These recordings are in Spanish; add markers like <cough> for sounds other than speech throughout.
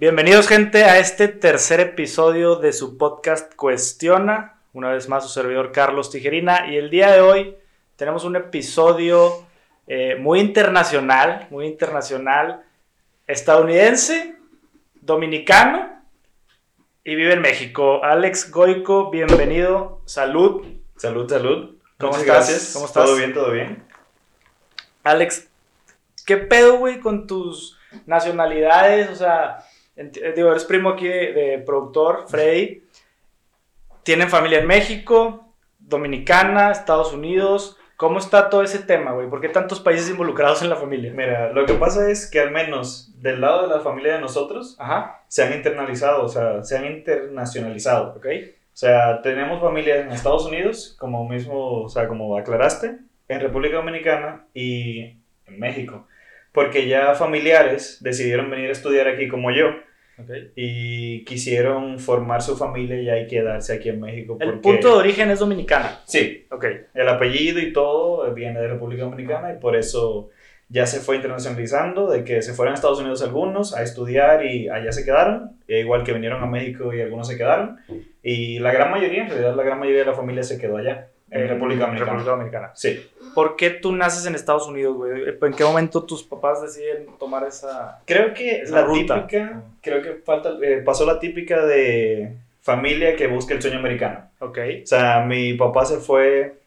Bienvenidos gente a este tercer episodio de su podcast Cuestiona. Una vez más su servidor Carlos Tijerina y el día de hoy tenemos un episodio eh, muy internacional, muy internacional, estadounidense, dominicano y vive en México. Alex Goico, bienvenido, salud. Salud, salud. ¿Cómo Muchas estás? Gracias. ¿Cómo estás? Todo bien, todo bien. Alex, ¿qué pedo, güey, con tus nacionalidades? O sea, digo, eres primo aquí de, de productor, Freddy. Tienen familia en México, Dominicana, Estados Unidos. ¿Cómo está todo ese tema, güey? ¿Por qué tantos países involucrados en la familia? Mira, lo que pasa es que al menos del lado de la familia de nosotros Ajá, se han internalizado, o sea, se han internacionalizado. ok. O sea, tenemos familias en Estados Unidos, como mismo, o sea, como aclaraste, en República Dominicana y en México. Porque ya familiares decidieron venir a estudiar aquí como yo ok. y quisieron formar su familia y hay quedarse aquí en México. El porque- punto de origen es dominicana. Sí, Ok, El apellido y todo viene de República Dominicana y por eso ya se fue internacionalizando, de que se fueron a Estados Unidos algunos a estudiar y allá se quedaron, e igual que vinieron a México y algunos se quedaron, y la gran mayoría, en realidad la gran mayoría de la familia se quedó allá, en República Dominicana. República Dominicana. Sí, ¿Por qué tú naces en Estados Unidos, güey? ¿En qué momento tus papás deciden tomar esa... creo que Esa la ruta. típica, creo que falta, eh, pasó la típica de familia que busca el sueño americano. Ok, O sea, mi papá se fue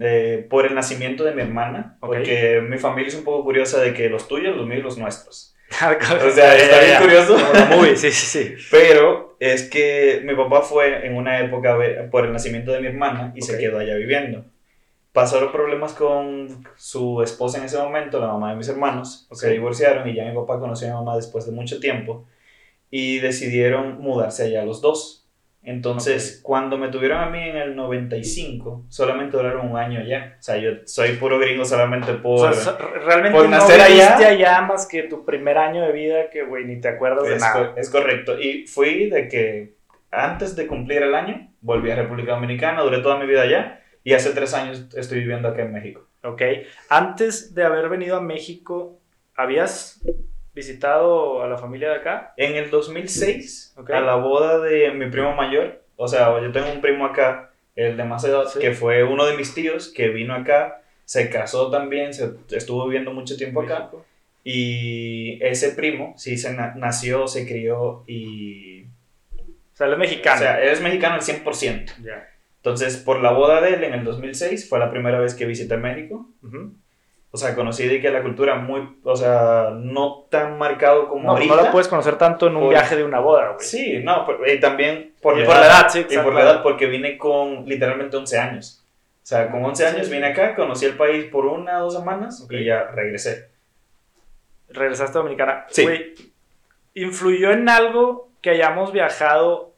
eh, por el nacimiento de mi hermana, Ok. porque mi familia es un poco curiosa de que los tuyos, los míos los nuestros. <laughs> o O sea, está bien curioso. Como movie, sí, sí, sí. <laughs> Pero es que mi papá fue en una época por el nacimiento de mi hermana y se quedó allá viviendo. Pasaron problemas con su esposa en ese momento, la mamá de mis hermanos. Ok. Se divorciaron y ya mi papá conoció a mi mamá después de mucho tiempo. Y decidieron mudarse allá los dos. Entonces, cuando me tuvieron a mí en el 95, solamente duraron un año allá. O sea, yo soy puro gringo solamente por... O sea, so- realmente por no nacer viviste allá. allá más que tu primer año de vida que, güey, ni te acuerdas de nada. co- es correcto. Y fui de que antes de cumplir el año, volví a República Dominicana, duré toda mi vida allá y hace tres años estoy viviendo acá en México. Ok. Antes de haber venido a México, ¿habías visitado a la familia de acá? En el 2006, Ok. a la boda de mi primo mayor, o sea, yo tengo un primo acá, el de más edad, Sí. que fue uno de mis tíos, que vino acá, se casó también, se estuvo viviendo mucho tiempo acá. México. Y ese primo, sí, se na- nació, se crió y... O sea, él es mexicano. O sea, él es mexicano al 100%. ya. Entonces, por la boda de él en el 2006, fue la primera vez que visité México. Ujú. O sea, conocí de que la cultura muy, o sea, no tan marcado como No, ahorita. no la puedes conocer tanto en un Por- viaje de una boda, güey. Sí, no, por- y también por, Y por la edad, sí, Y por la edad, porque vine con literalmente 11 años. O sea, con 11 años vine acá, conocí el país por una o dos semanas Ok. y ya regresé. Regresaste a Dominicana. Sí. Güey, ¿influyó en algo que hayamos viajado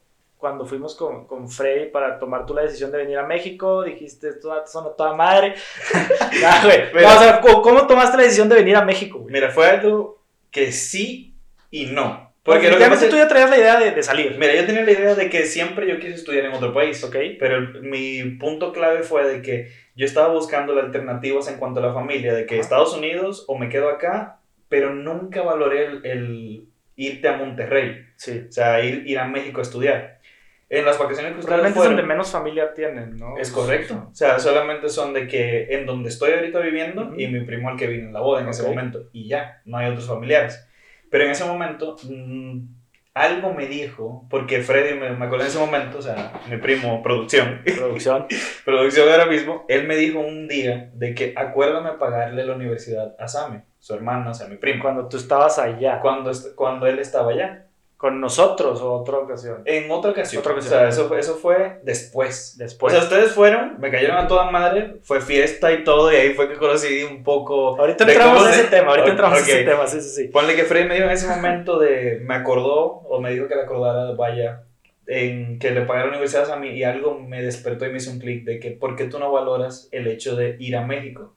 cuando fuimos con, con Freddy para tomar tú la decisión de venir a México? Dijiste, esto son a toda madre. <laughs> Ya, güey. <laughs> Mira. No, o sea, ¿cómo, cómo tomaste la decisión de venir a México, güey? Mira, fue algo que sí y no. Porque lo que pasa tú es- ya traías la idea de, de salir. Mira, yo tenía la idea de que siempre yo quise estudiar en otro país. Ok. Pero el- mi punto clave fue de que yo estaba buscando las alternativas en cuanto a la familia, de que Ajá. Estados Unidos o me quedo acá, pero nunca valoré el, el irte a Monterrey, Sí. o sea, ir, ir a México a estudiar. En las vacaciones que ustedes Realmente es fueron, donde menos familia tienen, ¿no? es correcto. O sea, solamente son de que en donde estoy ahorita viviendo Ujú. y mi primo al que vino en la boda en ese Ok. momento. Y ya, no hay otros familiares. Pero en ese momento, mm, algo me dijo, porque Freddy me, me acuerdo en ese momento, o sea, mi primo, producción, Producción. <laughs> producción ahora mismo, él me dijo un día de que acuérdame pagarle la universidad a Sammy, su hermano, o sea, mi primo, Cuando tú estabas allá. cuando, cuando él estaba allá. ¿Con nosotros o otra ocasión? En otra ocasión. Otra O ocasión. sea, eso fue, eso fue después. Después. O sea, ustedes fueron, me cayeron a toda madre, fue fiesta y todo, y ahí fue que conocí un poco. ahorita entramos en se- ese tema, ahorita entramos en ese tema, sí, sí, sí. Ponle que Freddy me dijo en ese momento de, me acordó, o me dijo que le acordara, vaya, en que le pagara la universidad a mí, y algo me despertó y me hizo un clic de que, ¿por qué tú no valoras el hecho de ir a México?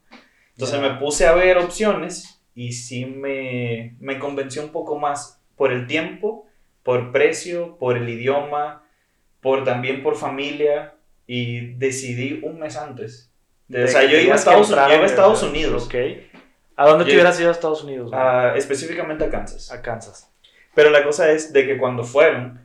Entonces Ya. me puse a ver opciones, y sí me, me convenció un poco más por el tiempo, por precio, por el idioma, por también por familia, y decidí un mes antes. De- o sea, yo iba a Estados, yo iba a Estados Unidos, Ok. ¿A dónde te Yo- hubieras ido a Estados Unidos? a- específicamente a Kansas. a Kansas. Pero la cosa es de que cuando fueron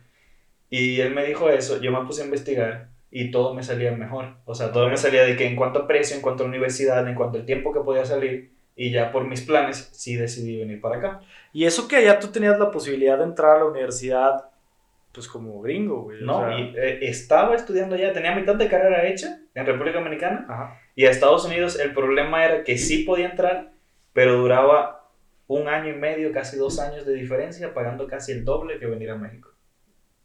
y él me dijo eso, yo me puse a investigar y todo me salía mejor. O sea, todo me salía de que en cuanto a precio, en cuanto a universidad, en cuanto al tiempo que podía salir, y ya por mis planes, sí decidí venir para acá. Y eso que allá tú tenías la posibilidad de entrar a la universidad, pues como gringo, güey. o No, sea, y, eh, estaba estudiando ya, tenía mitad de carrera hecha en República Dominicana, Ajá. y a Estados Unidos el problema era que sí podía entrar, pero duraba un año y medio, casi dos años de diferencia, pagando casi el doble que venir a México.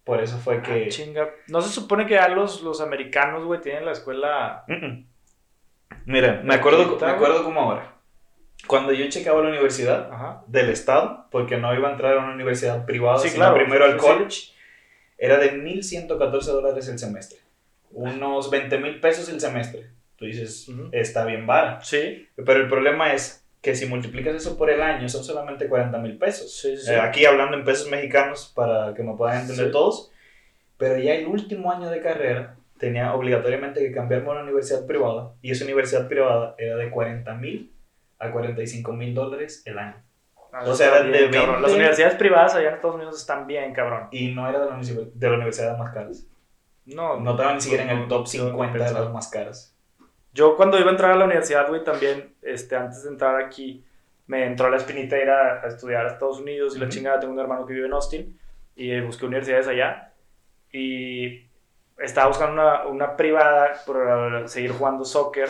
Por eso fue que... Ah, chinga. No se supone que ya los, los americanos, güey, tienen la escuela. Mira, me acuerdo, me acuerdo como ahora. Cuando yo checaba la universidad Ajá. del estado, porque no iba a entrar a una universidad privada, Sí, sino claro, primero al sí, sí. college, era de 1.114 dólares el semestre. Unos 20 mil pesos el semestre. Tú dices, Ujú. está bien vara. Sí, Pero el problema es que si multiplicas eso por el año, son solamente 40 mil pesos. sí, sí. Eh, aquí hablando en pesos mexicanos para que me puedan entender todos. Pero ya el último año de carrera tenía obligatoriamente que cambiarme a una universidad privada y esa universidad privada era de 40 mil a 45 mil dólares el año. Ah, o sea, bien, de cabrón. 20. Las universidades privadas allá en Estados Unidos están bien, cabrón. Y no era de la, de la universidad más caras. No, No estaba ni siquiera en el top no, 50 de las más caras. Yo cuando iba a entrar a la universidad, güey, también, este, antes de entrar aquí, me entró la espinita de ir a, a estudiar a Estados Unidos y la Ujú. chingada. Tengo un hermano que vive en Austin y busqué universidades allá y estaba buscando una, una privada por seguir jugando soccer.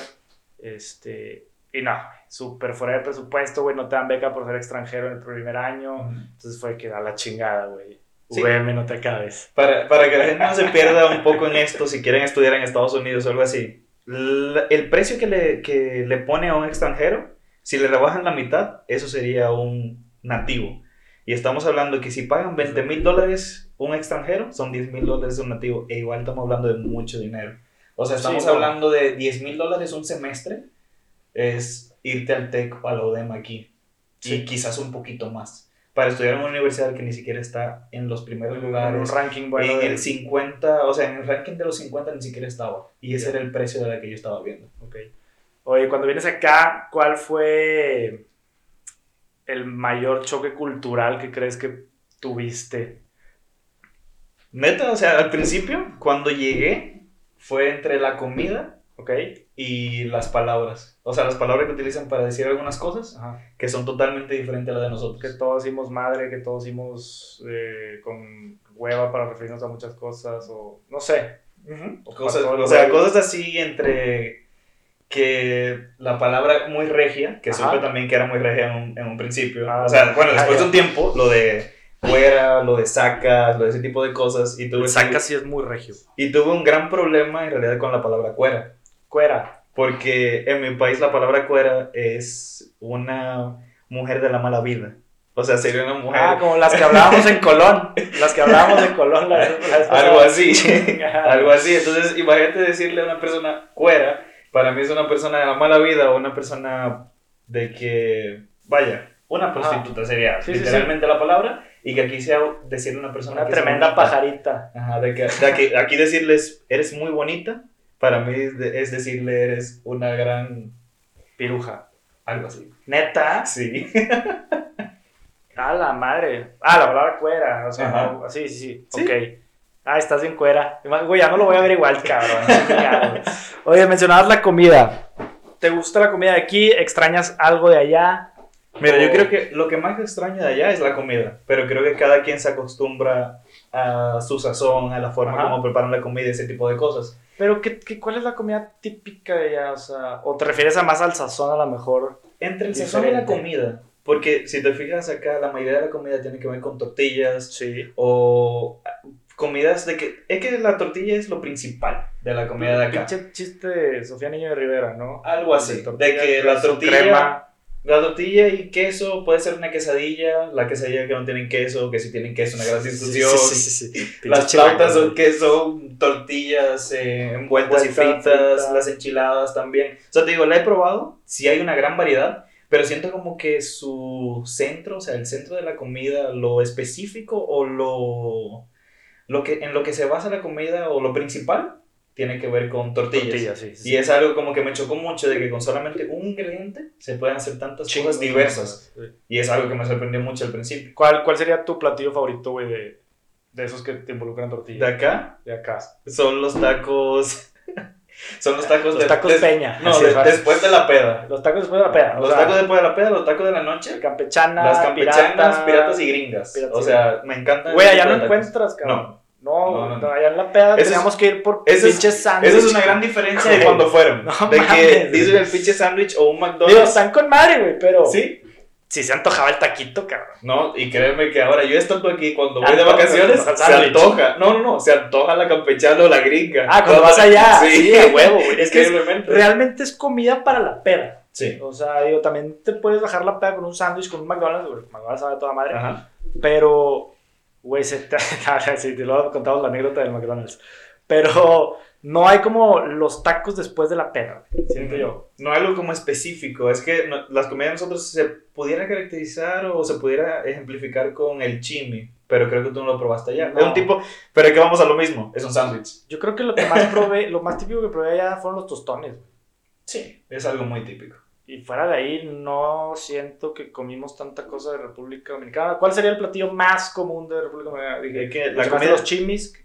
Este, y no, súper fuera de presupuesto, güey, no te dan beca por ser extranjero en el primer año. Entonces fue que da la chingada, güey. Sí. VM, no te acabes. Para, para que la gente no se pierda un poco en esto, si quieren estudiar en Estados Unidos o algo así, el precio que le, que le pone a un extranjero, si le rebajan la mitad, eso sería un nativo. Y estamos hablando que si pagan 20 mil dólares un extranjero, son 10 mil dólares un nativo. E igual estamos hablando de mucho dinero. O sea, estamos Sí, hablando de 10 mil dólares un semestre, es irte al TEC o a la UDEM aquí. Sí. Y quizás un poquito más. Para estudiar en una universidad que ni siquiera está en los primeros En un lugares. ranking bueno. en de- el 50, o sea, en el ranking de los 50 ni siquiera estaba. Y ese era el precio de la que yo estaba viendo. Ok. Oye, cuando vienes acá, ¿cuál fue el mayor choque cultural que crees que tuviste? Neta, o sea, al principio, cuando llegué, fue entre la comida ¿Ok? y las palabras. O sea, las palabras que utilizan para decir algunas cosas Ajá. que son totalmente diferentes a las de nosotros. Que todos hicimos madre, que todos hicimos eh, con hueva para referirnos a muchas cosas, o no sé. O Cosas, o sea, cosas así entre que la palabra muy regia, que Ajá. supe también que era muy regia en un, en un principio. Ah, o sea, bueno, después de un tiempo, lo de fuera, lo de sacas, lo de ese tipo de cosas. Y tuve, Saca sí es muy regio. y tuve un gran problema en realidad con la palabra cuera. Cuera. Porque en mi país la palabra cuera es una mujer de la mala vida. O sea, sería una mujer... Ah, como las que hablábamos en Colón. Las que hablábamos en Colón. <laughs> Algo así. Algo así. Entonces, imagínate decirle a una persona cuera, para mí es una persona de la mala vida o una persona de que, vaya, una prostituta sería Sí, sí, literalmente la palabra, y que aquí sea decirle a una persona Una que tremenda pajarita. Ajá, de que, de aquí decirles, eres muy bonita, para mí es, de- es decirle, eres una gran. Piruja. algo así. Neta. Sí. <laughs> Ah, la madre. Ah, la palabra cuera. O sea, no, sí, sí, sí. Sí. Ok. Ah, estás bien cuera. Güey, ya no lo voy a ver igual, cabrón. <laughs> Oye, mencionabas la comida. ¿Te gusta la comida de aquí? ¿Extrañas algo de allá? Mira, yo creo que lo que más extraño de allá es la comida, pero creo que cada quien se acostumbra a su sazón, a la forma Ajá. como preparan la comida y ese tipo de cosas. Pero, ¿qué, qué, cuál es la comida típica de allá? O sea, ¿o te refieres a más al sazón a lo mejor? Entre el sazón y la comida, porque si te fijas acá, la mayoría de la comida tiene que ver con tortillas Sí. o comidas de que... Es que la tortilla es lo principal de la comida de acá. Pinche chiste Sofía Niño de Rivera, ¿no? Algo así, De que la tortilla... crema. La tortilla y queso puede ser una quesadilla, la quesadilla que no tienen queso, que si tienen queso, una gran discusión. Sí, sí, sí, Las flautas son güey. que son tortillas eh, envueltas y fritas. las enchiladas también. O sea, te digo, la he probado, sí hay una gran variedad, pero siento como que su centro, o sea, el centro de la comida, lo específico o lo, lo que, en lo que se basa la comida o lo principal, tiene que ver con tortillas. Tortillas, sí. sí, Y es algo como que me chocó mucho de que con solamente un ingrediente se pueden hacer tantas Chingos cosas diversas. Y es algo que me sorprendió mucho al principio. ¿Cuál, ¿Cuál sería tu platillo favorito, güey, de, de esos que te involucran De tortillas? acá De acá. son los tacos. <laughs> son los tacos Los de- tacos des- peña. No, de- después de la peda. Los tacos después de la peda. Los sea, tacos después de la peda, los tacos de la noche. campechana, Las campechanas, pirata. piratas y gringas. piratas o y sea, me encantan. Güey, tipo no de tacos. encuentras, cabrón. No, No, no, no. allá en la peda Eso es- teníamos que ir por pinches sándwiches. Esa es una gran diferencia de <laughs> cuando fueron. No de que mames, dicen güey. el pinche sándwich o un Digo, McDonald's. están con madre, güey, pero Sí. si se antojaba el taquito, cabrón. No, y créeme que ahora yo estando aquí, cuando voy de vacaciones, se sándwich. antoja. No, no, no, se antoja la campechana o la gringa. Ah, cuando vas allá. <laughs> Sí, Sí, a huevo, güey. Es que es- Increíblemente. realmente es comida para la peda. Sí. O sea, digo, también te puedes bajar la peda con un sándwich, con un McDonald's, güey. McDonald's sabe toda madre. Ajá. Pero, güey, se te... <laughs> sí, te lo contamos la anécdota del McDonald's. Pero no hay como los tacos después de la güey, siento yo. No algo como específico, es que no- las comidas de nosotros se pudiera caracterizar o se pudiera ejemplificar con el chimi, pero creo que tú no lo probaste allá. No. Es un tipo, pero que vamos a lo mismo, es un sándwich. Yo creo que lo que más <laughs> probé, lo más típico que probé allá fueron los tostones. Sí. Es algo muy típico. Y fuera de ahí, no siento que comimos tanta cosa de República Dominicana. ¿Cuál sería el platillo más común de República Dominicana? Dije, que la comida- los chimis,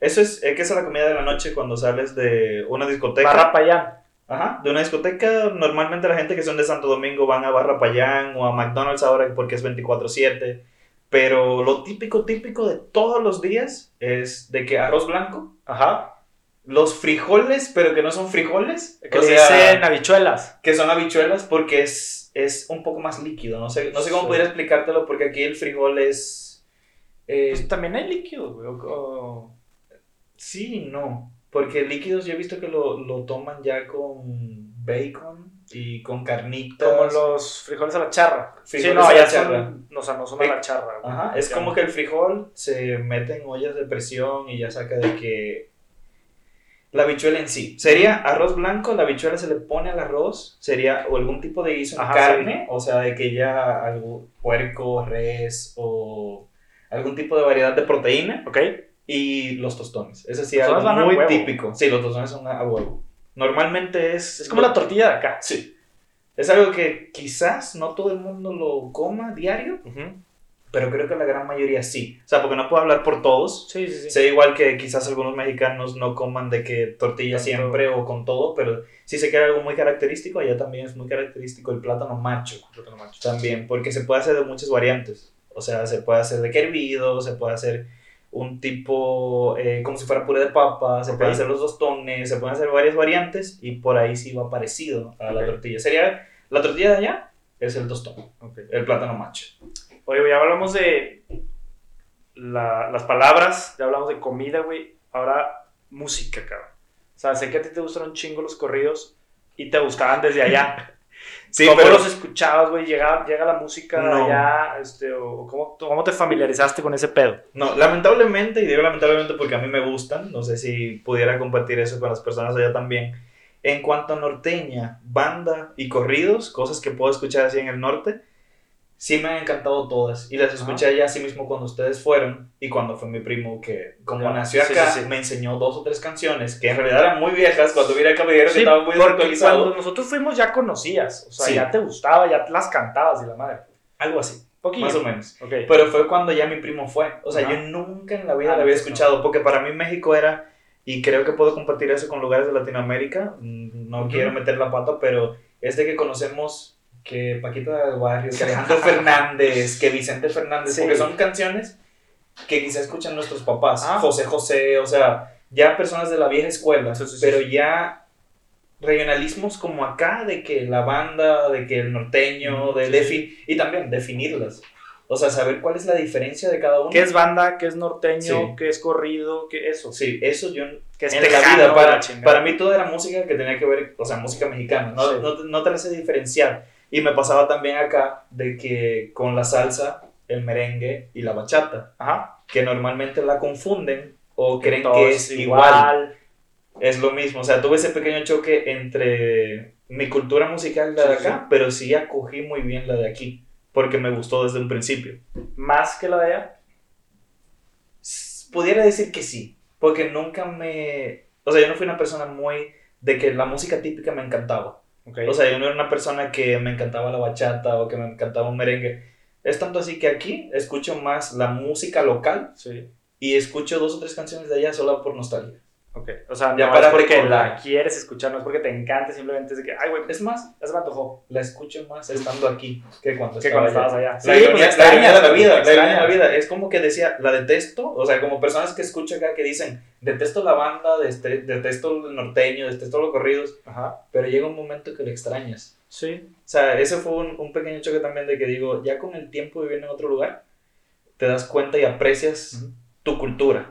Eso es, que es la comida de la noche cuando sales de una discoteca. barra payán. Ajá, de una discoteca, normalmente la gente que son de Santo Domingo van a Barra Payán o a McDonald's ahora porque es 24/7, pero lo típico, típico de todos los días es de que arroz blanco, Ajá. Los frijoles, pero que no son frijoles, Que o sea, dicen habichuelas. que son habichuelas porque es, es un poco más líquido, no sé, no sé cómo Sí. pudiera explicártelo porque aquí el frijol es... eh, Pues también hay líquidos, güey. o- sí no, porque líquidos yo he visto que lo, lo toman ya con bacon y con carnitas. Como los frijoles a la charra. Frijoles sí, no, a la charra. son, no, o sea, no son a la charra. Ajá, es como que el frijol se mete en ollas de presión y ya saca de que la habichuela en sí. Sería arroz blanco, la habichuela se le pone al arroz, sería o algún tipo de guiso en Ajá, carne, o sea, de que ya algo puerco, res o algún tipo de variedad de proteína ¿Ok? y los tostones. Ese sí algo muy huevo. típico. Sí, los tostones son a huevo. Normalmente es Es como la tortilla de acá. Sí. Es algo que quizás no todo el mundo lo coma diario, pero creo que la gran mayoría sí. O sea, porque no puedo hablar por todos. Sí, sí, sí. Sé igual que quizás algunos mexicanos no coman de que tortilla Tanto. siempre o con todo, pero sí sé que era algo muy característico. Allá también es muy característico el plátano macho. Plátano macho. También, porque se puede hacer de muchas variantes. O sea, se puede hacer de que hervido, se puede hacer un tipo eh, como si fuera puré de papa, se Ok. pueden hacer los tostones, se pueden hacer varias variantes y por ahí sí va parecido a la Ok. tortilla. Sería la tortilla de allá es el tostón, Ok. el plátano macho. Oye, güey, ya hablamos de la- las palabras, ya hablamos de comida, güey. Ahora, música, cabrón. O sea, sé que a ti te gustan un chingo los corridos y te buscaban desde allá. <laughs> Sí, ¿Cómo pero los escuchabas, güey? ¿Llega, ¿Llega la música No. allá? Este, o cómo, ¿Cómo te familiarizaste con ese pedo? no, lamentablemente, y digo lamentablemente porque a mí me gustan, no sé si pudiera compartir eso con las personas allá también. En cuanto a norteña, banda y corridos, cosas que puedo escuchar así en el norte, sí me han encantado todas. Y las escuché allá así mismo cuando ustedes fueron y cuando fue mi primo que, como Ya, nació sí, acá, sí, sí. me enseñó dos o tres canciones que en realidad eran muy viejas. Cuando vine acá me dijeron que Sí, estaban muy porque cuando nosotros fuimos ya conocías. O sea, Sí. ya te gustaba, ya las cantabas y la madre. Algo así, Poquillo. más o menos. Ok. Pero fue cuando ya mi primo fue. O sea, Ajá. yo nunca en la vida Ah, la había entonces no. escuchado, porque para mí México era, y creo que puedo compartir eso con lugares de Latinoamérica, mm, no Ujú. quiero meter la pata, pero es de que conocemos que Paquita del Barrio, que <laughs> Alejandro Fernández, que Vicente Fernández, Sí. porque son canciones que quizá escuchan nuestros papás, Ah. José José, o sea, ya personas de la vieja escuela, Sí, sí, pero ya regionalismos como acá, de que la banda, de que el norteño, de Sí, defi- y también definirlas. O sea, saber cuál es la diferencia de cada uno. ¿Qué es banda? ¿Qué es norteño? Sí. ¿Qué es corrido? ¿Qué eso? Sí, eso yo ¿Qué es en la vida, para, la para mí todo era música que tenía que ver, o sea, música mexicana, no, Sí. no, no te la sé diferenciar. Y me pasaba también acá de que con la salsa, el merengue y la bachata, Ajá. que normalmente la confunden o creen que es igual. Es lo mismo, o sea, tuve ese pequeño choque entre mi cultura musical la Sí, de sí. acá, pero sí acogí muy bien la de aquí, porque me gustó desde un principio. ¿Más que la de allá? Pudiera decir que sí, porque nunca me o sea, yo no fui una persona muy de que la música típica me encantaba. Ok. O sea, yo no era una persona que me encantaba la bachata o que me encantaba un merengue. Es tanto así que aquí escucho más la música local sí. y escucho dos o tres canciones de allá solo por nostalgia. Ok. O sea, Ya no para es porque la quieres escuchar, no es porque te encante, simplemente es de que, ay, güey, Es más, ya se me antojó. la escucho más estando aquí que cuando Que cuando allá. estabas allá. La, Sí, ironía, pues, la ironía de la vida, la ironía de la extrañas. vida. Es como que decía, la detesto, o sea, como personas que escucho acá que dicen, detesto la banda, detesto el norteño, detesto los corridos, Ajá. pero llega un momento que lo extrañas. Sí. O sea, ese fue un, un pequeño choque también de que digo, ya con el tiempo viviendo en otro lugar, te das cuenta y aprecias Ujú. tu cultura.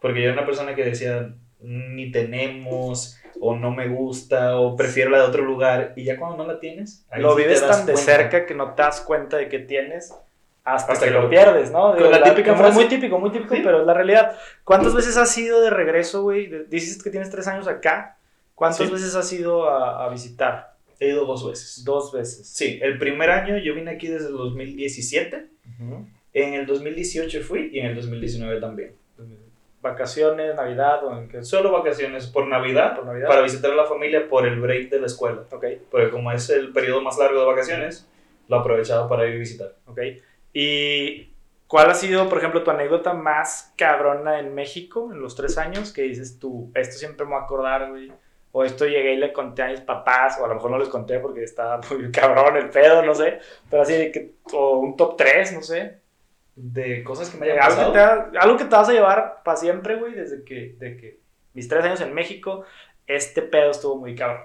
Porque yo era una persona que decía, ni tenemos, o no me gusta, o prefiero la de otro lugar, y ya cuando no la tienes, Lo sí vives tan de cuenta. cerca que no te das cuenta de que tienes hasta, Hasta que, que lo pierdes, ¿no? Con la típica frase. Muy típico, muy típico, Sí. pero es la realidad. ¿Cuántas veces has ido de regreso, güey? Dices que tienes tres años acá. ¿Cuántas Sí. veces has ido a, a visitar? He ido dos veces. Dos veces. Sí, el primer año yo vine aquí desde el 2017, en el 2018 fui y en el 2019 también. Vacaciones, Navidad o en qué Solo vacaciones por Navidad, por Navidad. para visitar a la familia por el break de la escuela. Ok, Porque como es el periodo más largo de vacaciones, lo he aprovechado para ir a visitar. ok. ¿Y cuál ha sido, por ejemplo, tu anécdota más cabrona en México en los tres años? Que dices tú, esto siempre me voy a acordar, güey. O esto llegué y le conté a mis papás, o a lo mejor no les conté porque estaba muy <laughs> cabrón el pedo, no sé. Pero así que, o un top 3, no sé. De cosas que me hayan Algo que, pasado. te, algo que te vas a llevar para siempre, güey, desde que, de que mis tres años en México, este pedo estuvo muy cabrón.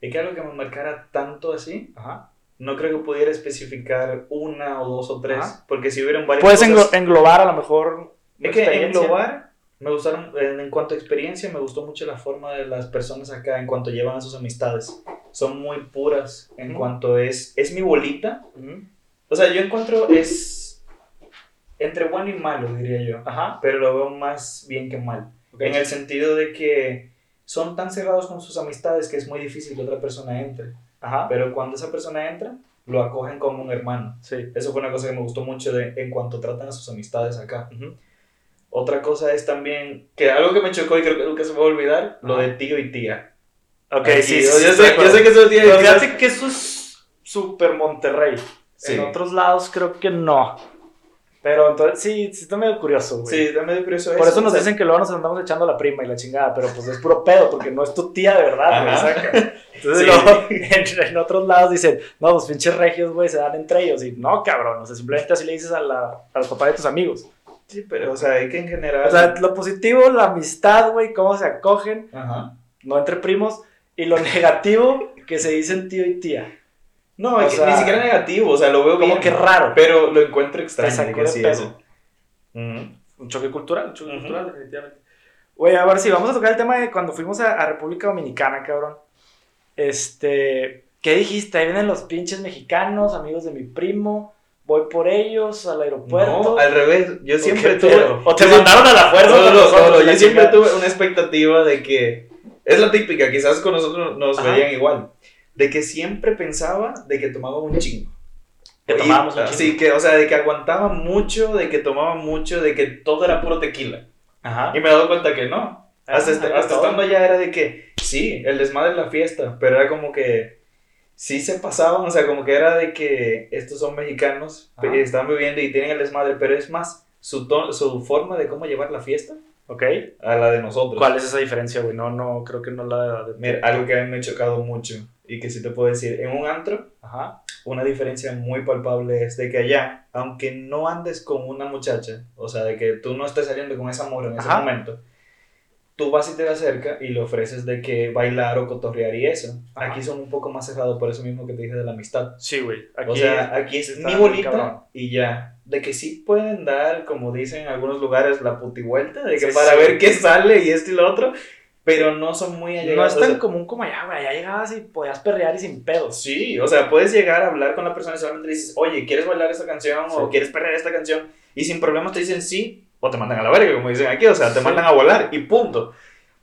Es que algo que me marcara tanto así, Ajá. no creo que pudiera especificar una o dos o tres, Ajá. porque si hubieran varias Puedes cosas... englobar a lo mejor. Es que englobar, me gustaron, en, cuanto a experiencia, me gustó mucho la forma de las personas acá en cuanto llevan a sus amistades. Son muy puras en cuanto es, es mi bolita. O sea, yo encuentro es entre bueno y malo, diría yo. Ajá. Pero lo veo más bien que mal. ok. En el sentido de que son tan cerrados con sus amistades que es muy difícil que otra persona entre. Ajá. Pero cuando esa persona entra, lo acogen como un hermano. Sí. Eso fue una cosa que me gustó mucho de, en cuanto tratan a sus amistades acá. Ujú. Otra cosa es también, que algo que me chocó y creo que nunca se me va a olvidar, lo Ajá. de tío y tía. Ok, Aquí, sí, yo, sí, yo sí, sé, yo sé que eso tiene que eso es súper Monterrey. Sí. En otros lados creo que no. Pero entonces sí, sí está medio curioso, güey. Sí, está medio curioso Por eso nos o sea, dicen que luego nos andamos echando a la prima y la chingada, pero pues es puro pedo, porque no es tu tía de verdad, güey, saca. Entonces Sí. luego <laughs> en, en otros lados dicen, no, los pinches regios, güey, se dan entre ellos. Y no, cabrón, o sea, simplemente así le dices a, la, a los papás de tus amigos. Sí, pero, o sea, hay que en general... O sea, lo positivo, la amistad, güey, cómo se acogen, Ajá. no entre primos. Y lo <laughs> negativo, que se dicen tío y tía. No, es que sea, ni siquiera negativo, o sea, lo veo Como bien. que raro. Pero lo encuentro extraño. que sí. Un choque cultural, un choque Ujú. cultural, definitivamente. Güey, a ver si vamos a tocar el tema de cuando fuimos a, a República Dominicana, cabrón. Este, ¿qué dijiste? Ahí vienen los pinches mexicanos, amigos de mi primo. Voy por ellos al aeropuerto. No, al revés, yo siempre ¿O qué tuve... pedo? O te yo mandaron a la fuerza. No, no, nosotros, no, yo siempre tuve una expectativa de que... Es la típica, quizás con nosotros nos Ajá. veían igual. De que siempre pensaba de que tomaba un chingo. Que Y- tomábamos un chingo. Sí, que, o sea, de que aguantaba mucho, de que tomaba mucho, de que todo era puro tequila. Ajá. Y me he dado cuenta que no. Hasta, Ah, este- de hasta estando allá era de que, sí, el desmadre de la fiesta, pero era como que sí se pasaban, o sea, como que era de que estos son mexicanos, que están viviendo y tienen el desmadre, pero es más su, su forma de cómo llevar la fiesta Ok. a la de nosotros. ¿Cuál es esa diferencia, güey? No, no, creo que no la de... Mira, algo que a mí me ha chocado mucho y que sí te puedo decir, en un antro, Ajá. una diferencia muy palpable es de que allá, aunque no andes con una muchacha, o sea, de que tú no estés saliendo con ese amor en ese Ajá. momento, tú vas y te acercas y le ofreces de que bailar o cotorrear y eso. Ajá. Aquí son un poco más cerrados por eso mismo que te dije de la amistad. Sí, güey. Aquí, o sea, aquí es bolita cabrón. y ya. De que sí pueden dar, como dicen en algunos lugares, la putivuelta, de que Sí, para sí. ver qué sale y esto y lo otro, pero no son muy no allegados. es o tan sea, común como allá, güey. Allá llegabas y podías perrear y sin pedos. Sí, o sea, puedes llegar a hablar con la persona y solamente le dices, oye, ¿quieres bailar esta canción Sí. o quieres perder esta canción? Y sin problemas te dicen sí o te mandan a la verga, como dicen aquí, o sea, te Sí. mandan a volar y punto.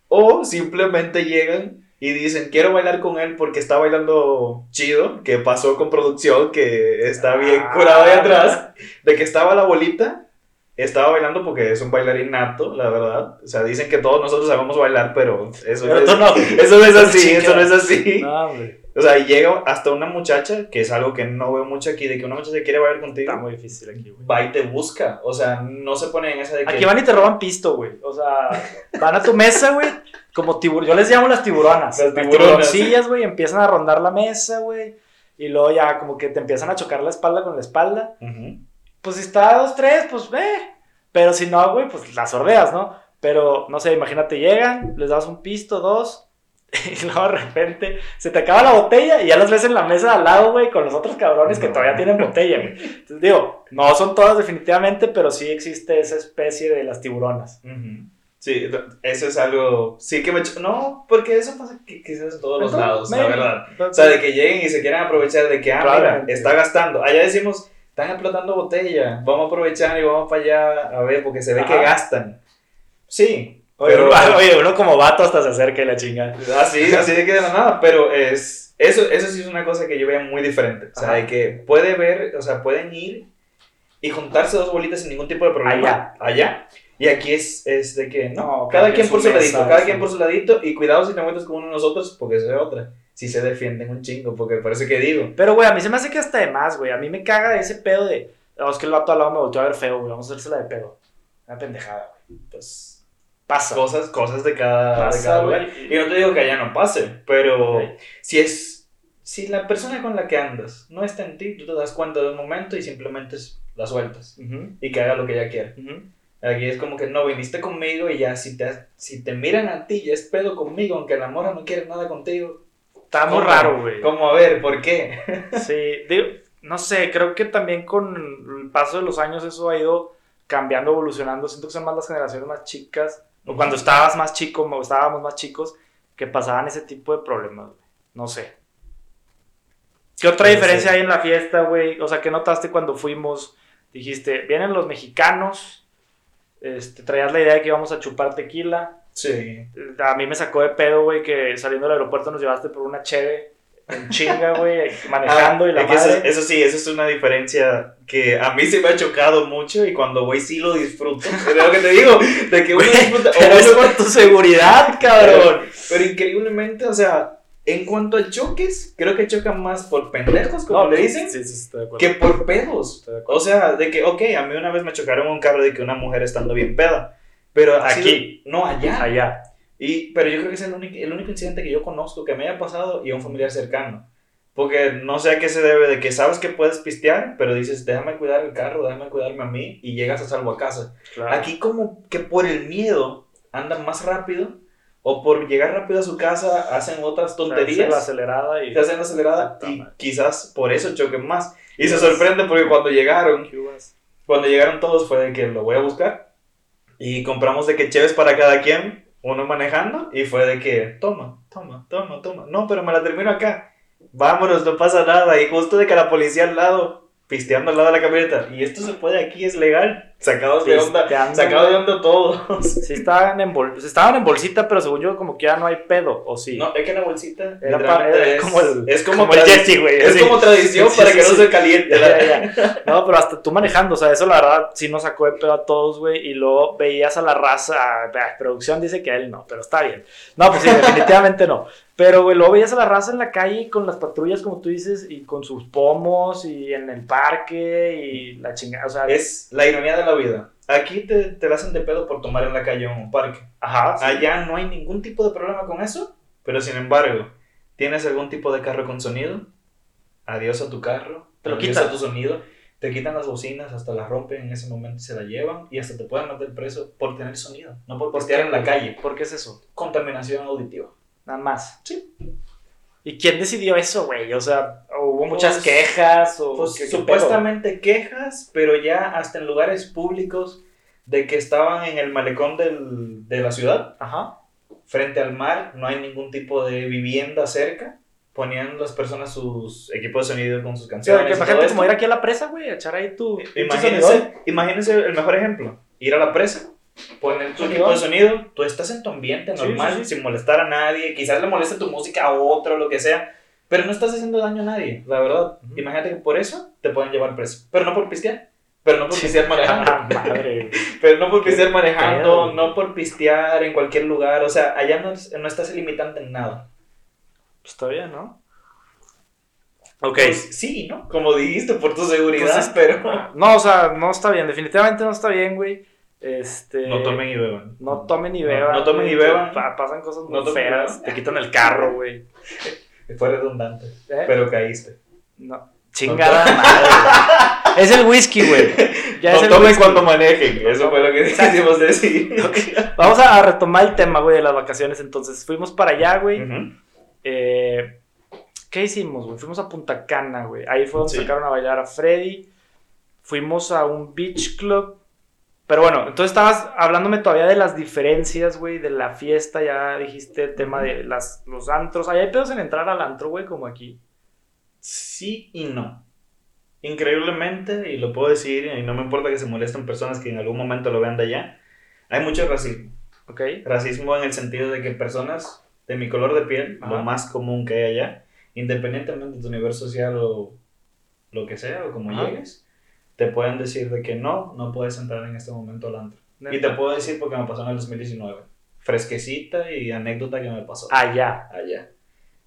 O simplemente llegan y dicen, quiero bailar con él porque está bailando chido, que pasó con producción, que está bien Ah. curado ahí atrás, de que estaba la bolita estaba bailando porque es un bailarín nato, la verdad. O sea, dicen que todos nosotros sabemos bailar, pero eso, Pero no, es, <laughs> no. eso no es así, eso no es así. No. O sea, llega hasta una muchacha, que es algo que no veo mucho aquí, de que una muchacha quiere bailar contigo, Está muy difícil aquí, güey. va y te busca. O sea, no se pone en esa de que... Aquí van y te roban pisto, güey. O sea, van a tu mesa, güey, como tiburones. Yo les llamo las tiburonas. Las tiburoncillas, güey, empiezan a rondar la mesa, güey. Y luego ya como que te empiezan a chocar la espalda con la espalda. Ujú. Pues si está dos, tres, pues ve. Pero si no, güey, pues las sordeas, ¿no? Pero, no sé, imagínate, llegan, les das un pisto, dos. <laughs> Y luego de repente se te acaba la botella y ya las ves en la mesa de al lado, güey, con los otros cabrones que todavía tienen botella, güey. Entonces digo, no son todas definitivamente, pero sí existe esa especie de las tiburonas. Ujú. Sí, eso es algo... Sí que me... No, porque eso pasa quizás en todos los lados, la verdad. O sea, de que lleguen y se quieran aprovechar de que, ah, mira, está gastando. Allá decimos, están explotando botella, vamos a aprovechar y vamos para allá a ver, porque se ve que Ajá. gastan. Sí, Oye, pero... uno, oye, uno como vato hasta se acerca y la chinga. Así, así de que de la nada, pero es... Eso, eso sí es una cosa que yo veo muy diferente. O sea, Ajá. de que puede ver, o sea, pueden ir y juntarse dos bolitas sin ningún tipo de problema. Allá. Y aquí es, es de que, no, cada cada quien por su ladito, cada quien por su ladito, y cuidado si te metes con uno de nosotros, porque eso es otra. Si se defienden un chingo, porque parece que digo. Pero, güey, a mí se me hace que hasta de más, güey. A mí me caga ese pedo de. "Oh, es que el vato al lado me volteó a ver feo, güey. Vamos a hacérsela de pedo. Una pendejada, güey. Pues, Pasa. cosas, cosas de cada, de Pasa, cada lugar. Y no te digo que allá no pase, pero si es, si la persona con la que andas no está en ti, tú te das cuenta de un momento y simplemente la sueltas Ujú, y que haga lo que ella quiera. ujú. Aquí es como que no viniste conmigo y ya si te, si te miran a ti ya es pedo conmigo, aunque la morra no quiere nada contigo. Está muy raro, güey. Como a ver, ¿por qué? <laughs> Sí, digo, no sé, creo que también con el paso de los años eso ha ido cambiando, evolucionando. Siento que son más las generaciones más chicas, o cuando estabas más chico, o estábamos más chicos, que pasaban ese tipo de problemas, güey. No sé. ¿Qué otra diferencia sí. hay en la fiesta, güey? O sea, ¿qué notaste cuando fuimos? Dijiste, vienen los mexicanos, este, traías la idea de que íbamos a chupar tequila. Sí. A mí me sacó de pedo, güey, que saliendo del aeropuerto nos llevaste por una cheve en chinga, güey, <laughs> manejando y la Ah, que eso, madre. eso sí, eso es una diferencia que a mí se me ha chocado mucho y cuando voy sí lo disfruto. <laughs> Es lo que te digo, de que uno disfruta. Pero es por tu seguridad, <laughs> cabrón. Pero increíblemente, o sea, en cuanto a choques, creo que chocan más por pendejos, como le dicen, Sí, sí, estoy de acuerdo. que por pedos. Estoy de acuerdo. O sea, de que, ok, a mí una vez me chocaron un carro de que una mujer estando bien peda. Pero Aquí. sido- no, allá. Allá. Y, pero yo creo que es el único, el único incidente que yo conozco que me haya pasado y a un familiar cercano. Porque no sé a qué se debe de que sabes que puedes pistear, pero dices, déjame cuidar el carro, déjame cuidarme a mí y llegas a salvo a casa. Claro. Aquí como que por el miedo andan más rápido o por llegar rápido a su casa hacen otras tonterías. La acelerada y. se hacen acelerada Puta y quizás por eso choquen más. Y se sorprende porque cuando llegaron, cuando llegaron todos fue de que lo voy a buscar y compramos de que cheves para cada quien, uno manejando y fue de que toma, toma, toma, toma. No, pero me la termino acá. Vámonos, no pasa nada. Y justo de que la policía al lado, pisteando al lado de la camioneta. Y esto se puede aquí, es legal. Sacados de onda, sacados de onda todos. Sí, estaban en, bol- estaban en bolsita, pero según yo, como que ya no hay pedo, ¿o sí? No, es que la bolsita Era es, como el- es como, como el tradi- Yeti, güey, Es como tradición Sí, para que no se caliente. Ya, la- ya, ya. No, pero hasta tú manejando, o sea, eso la verdad sí nos sacó de pedo a todos, güey. Y luego veías a la raza, ah, producción dice que a él no, pero está bien. No, pues sí, definitivamente no. Pero, güey, luego veías a la raza en la calle con las patrullas, como tú dices, y con sus pomos, y en el parque, y la chingada, o sea, Es la ironía de la vida. Aquí te, te la hacen de pedo por tomar en la calle o en un parque. ajá, sí. Allá no hay ningún tipo de problema con eso, pero sin embargo, ¿tienes algún tipo de carro con sonido? Adiós a tu carro, Te lo quitan. a tu sonido, te quitan las bocinas, hasta las rompen en ese momento y se la llevan y hasta te pueden meter preso por tener sonido, no por postear en la calle. ¿Por qué es eso? Contaminación auditiva. Nada más. Sí. ¿Y quién decidió eso, güey? O sea, hubo muchas Pues- quejas o Pues ¿qué- qué supuestamente quejas, pero ya hasta en lugares públicos de que estaban en el malecón del- de la ciudad, pedo? Ajá. frente al mar, no hay ningún tipo de vivienda cerca. Ponían las personas sus equipos de sonido con sus canciones. que para todo gente como ir aquí a la presa, güey, echar ahí tu. imagínense el mejor ejemplo. Ir a la presa, poner tu equipo de sonido, tú estás en tu ambiente Sí, normal, sí, sí. sin molestar a nadie, quizás le moleste tu música a otro, lo que sea, pero no estás haciendo daño a nadie, la verdad. Ujú. Imagínate que por eso te pueden llevar preso, pero no por pistear. Pero no por pistear <laughs> manejando. Ah, madre, güey. <laughs> Pero no por pistear manejando, pedo. no por pistear en cualquier lugar. O sea, allá no, no estás limitante en nada. Está bien, ¿no? Ok. Pues sí, ¿no? Como dijiste, por tu seguridad, Pues es- pero. No, o sea, no está bien. Definitivamente no está bien, güey. Este. No tomen y beban. No tomen y beban. no tomen y beban. Pa- pasan cosas muy No feas. Te quitan el carro, güey. <laughs> Fue redundante. ¿Eh? Pero caíste. No. Chingada madre. Es el whisky, güey. Ya no es el tomen whisky. cuando manejen. Eso fue lo que quisimos <laughs> decir. <laughs> Vamos a, retomar el tema, güey, de las vacaciones. Entonces, fuimos para allá, güey. Eh, ¿Qué hicimos, güey? Fuimos a Punta Cana, güey. Ahí fue donde Sí. sacaron a bailar a Freddy. Fuimos a un beach club. Pero bueno, entonces estabas hablándome todavía de las diferencias, güey, de la fiesta. Ya dijiste el tema de las, los antros. Ahí hay pedos en entrar al antro, güey, como aquí. Sí y no. Increíblemente, y lo puedo decir, y no me importa que se molesten personas que en algún momento lo vean de allá, hay mucho racismo. ¿Ok? Racismo en el sentido de que personas de mi color de piel, Ajá. lo más común que hay allá, independientemente de tu nivel social o lo que sea, o como Ajá. llegues, te pueden decir de que no, no puedes entrar en este momento al antro. Y te puedo decir porque me pasó en el 2019. Fresquecita y anécdota que me pasó Allá. allá.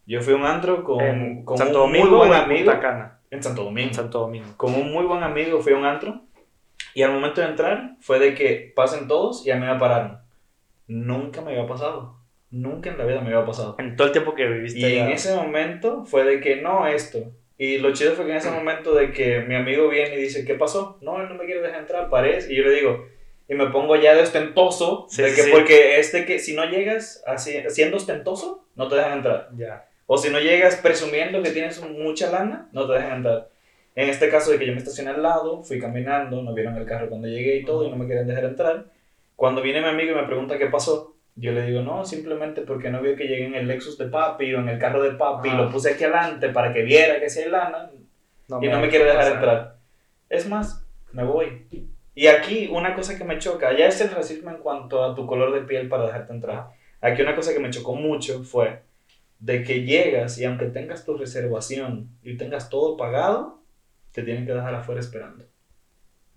Yo fui a un antro con, en con Santo un muy Domingo buen o en amigo. Cana. En Santo Domingo. En Santo Domingo. Con un muy buen amigo fui a un antro. Y al momento de entrar fue de que pasen todos y a mí me pararon. Nunca me había pasado. Nunca en la vida me había pasado. En todo el tiempo que viviste Y allá. en ese momento fue de que no, esto. Y lo chido fue que en ese momento de que mi amigo viene y dice, ¿qué pasó? No, él no me quiere dejar entrar, parece. Y yo le digo, y me pongo ya de ostentoso, Sí, de que sí. porque este que si no llegas así, siendo ostentoso, no te dejan entrar. Ya. O si no llegas presumiendo que tienes mucha lana, no te dejan entrar. En este caso de que yo me estacioné al lado, fui caminando, no vieron el carro cuando llegué y todo, y no me querían dejar entrar. Cuando viene mi amigo y me pregunta qué pasó, yo le digo, no, simplemente porque no vio que llegué en el Lexus de papi o en el carro de papi, Ajá. lo puse aquí adelante para que viera que sí hay lana, y no me quiere dejar entrar. Es más, me voy. Y aquí una cosa que me choca, ya es el racismo en cuanto a tu color de piel para dejarte entrar. Aquí una cosa que me chocó mucho fue de que llegas y aunque tengas tu reservación y tengas todo pagado, te tienen que dejar afuera esperando.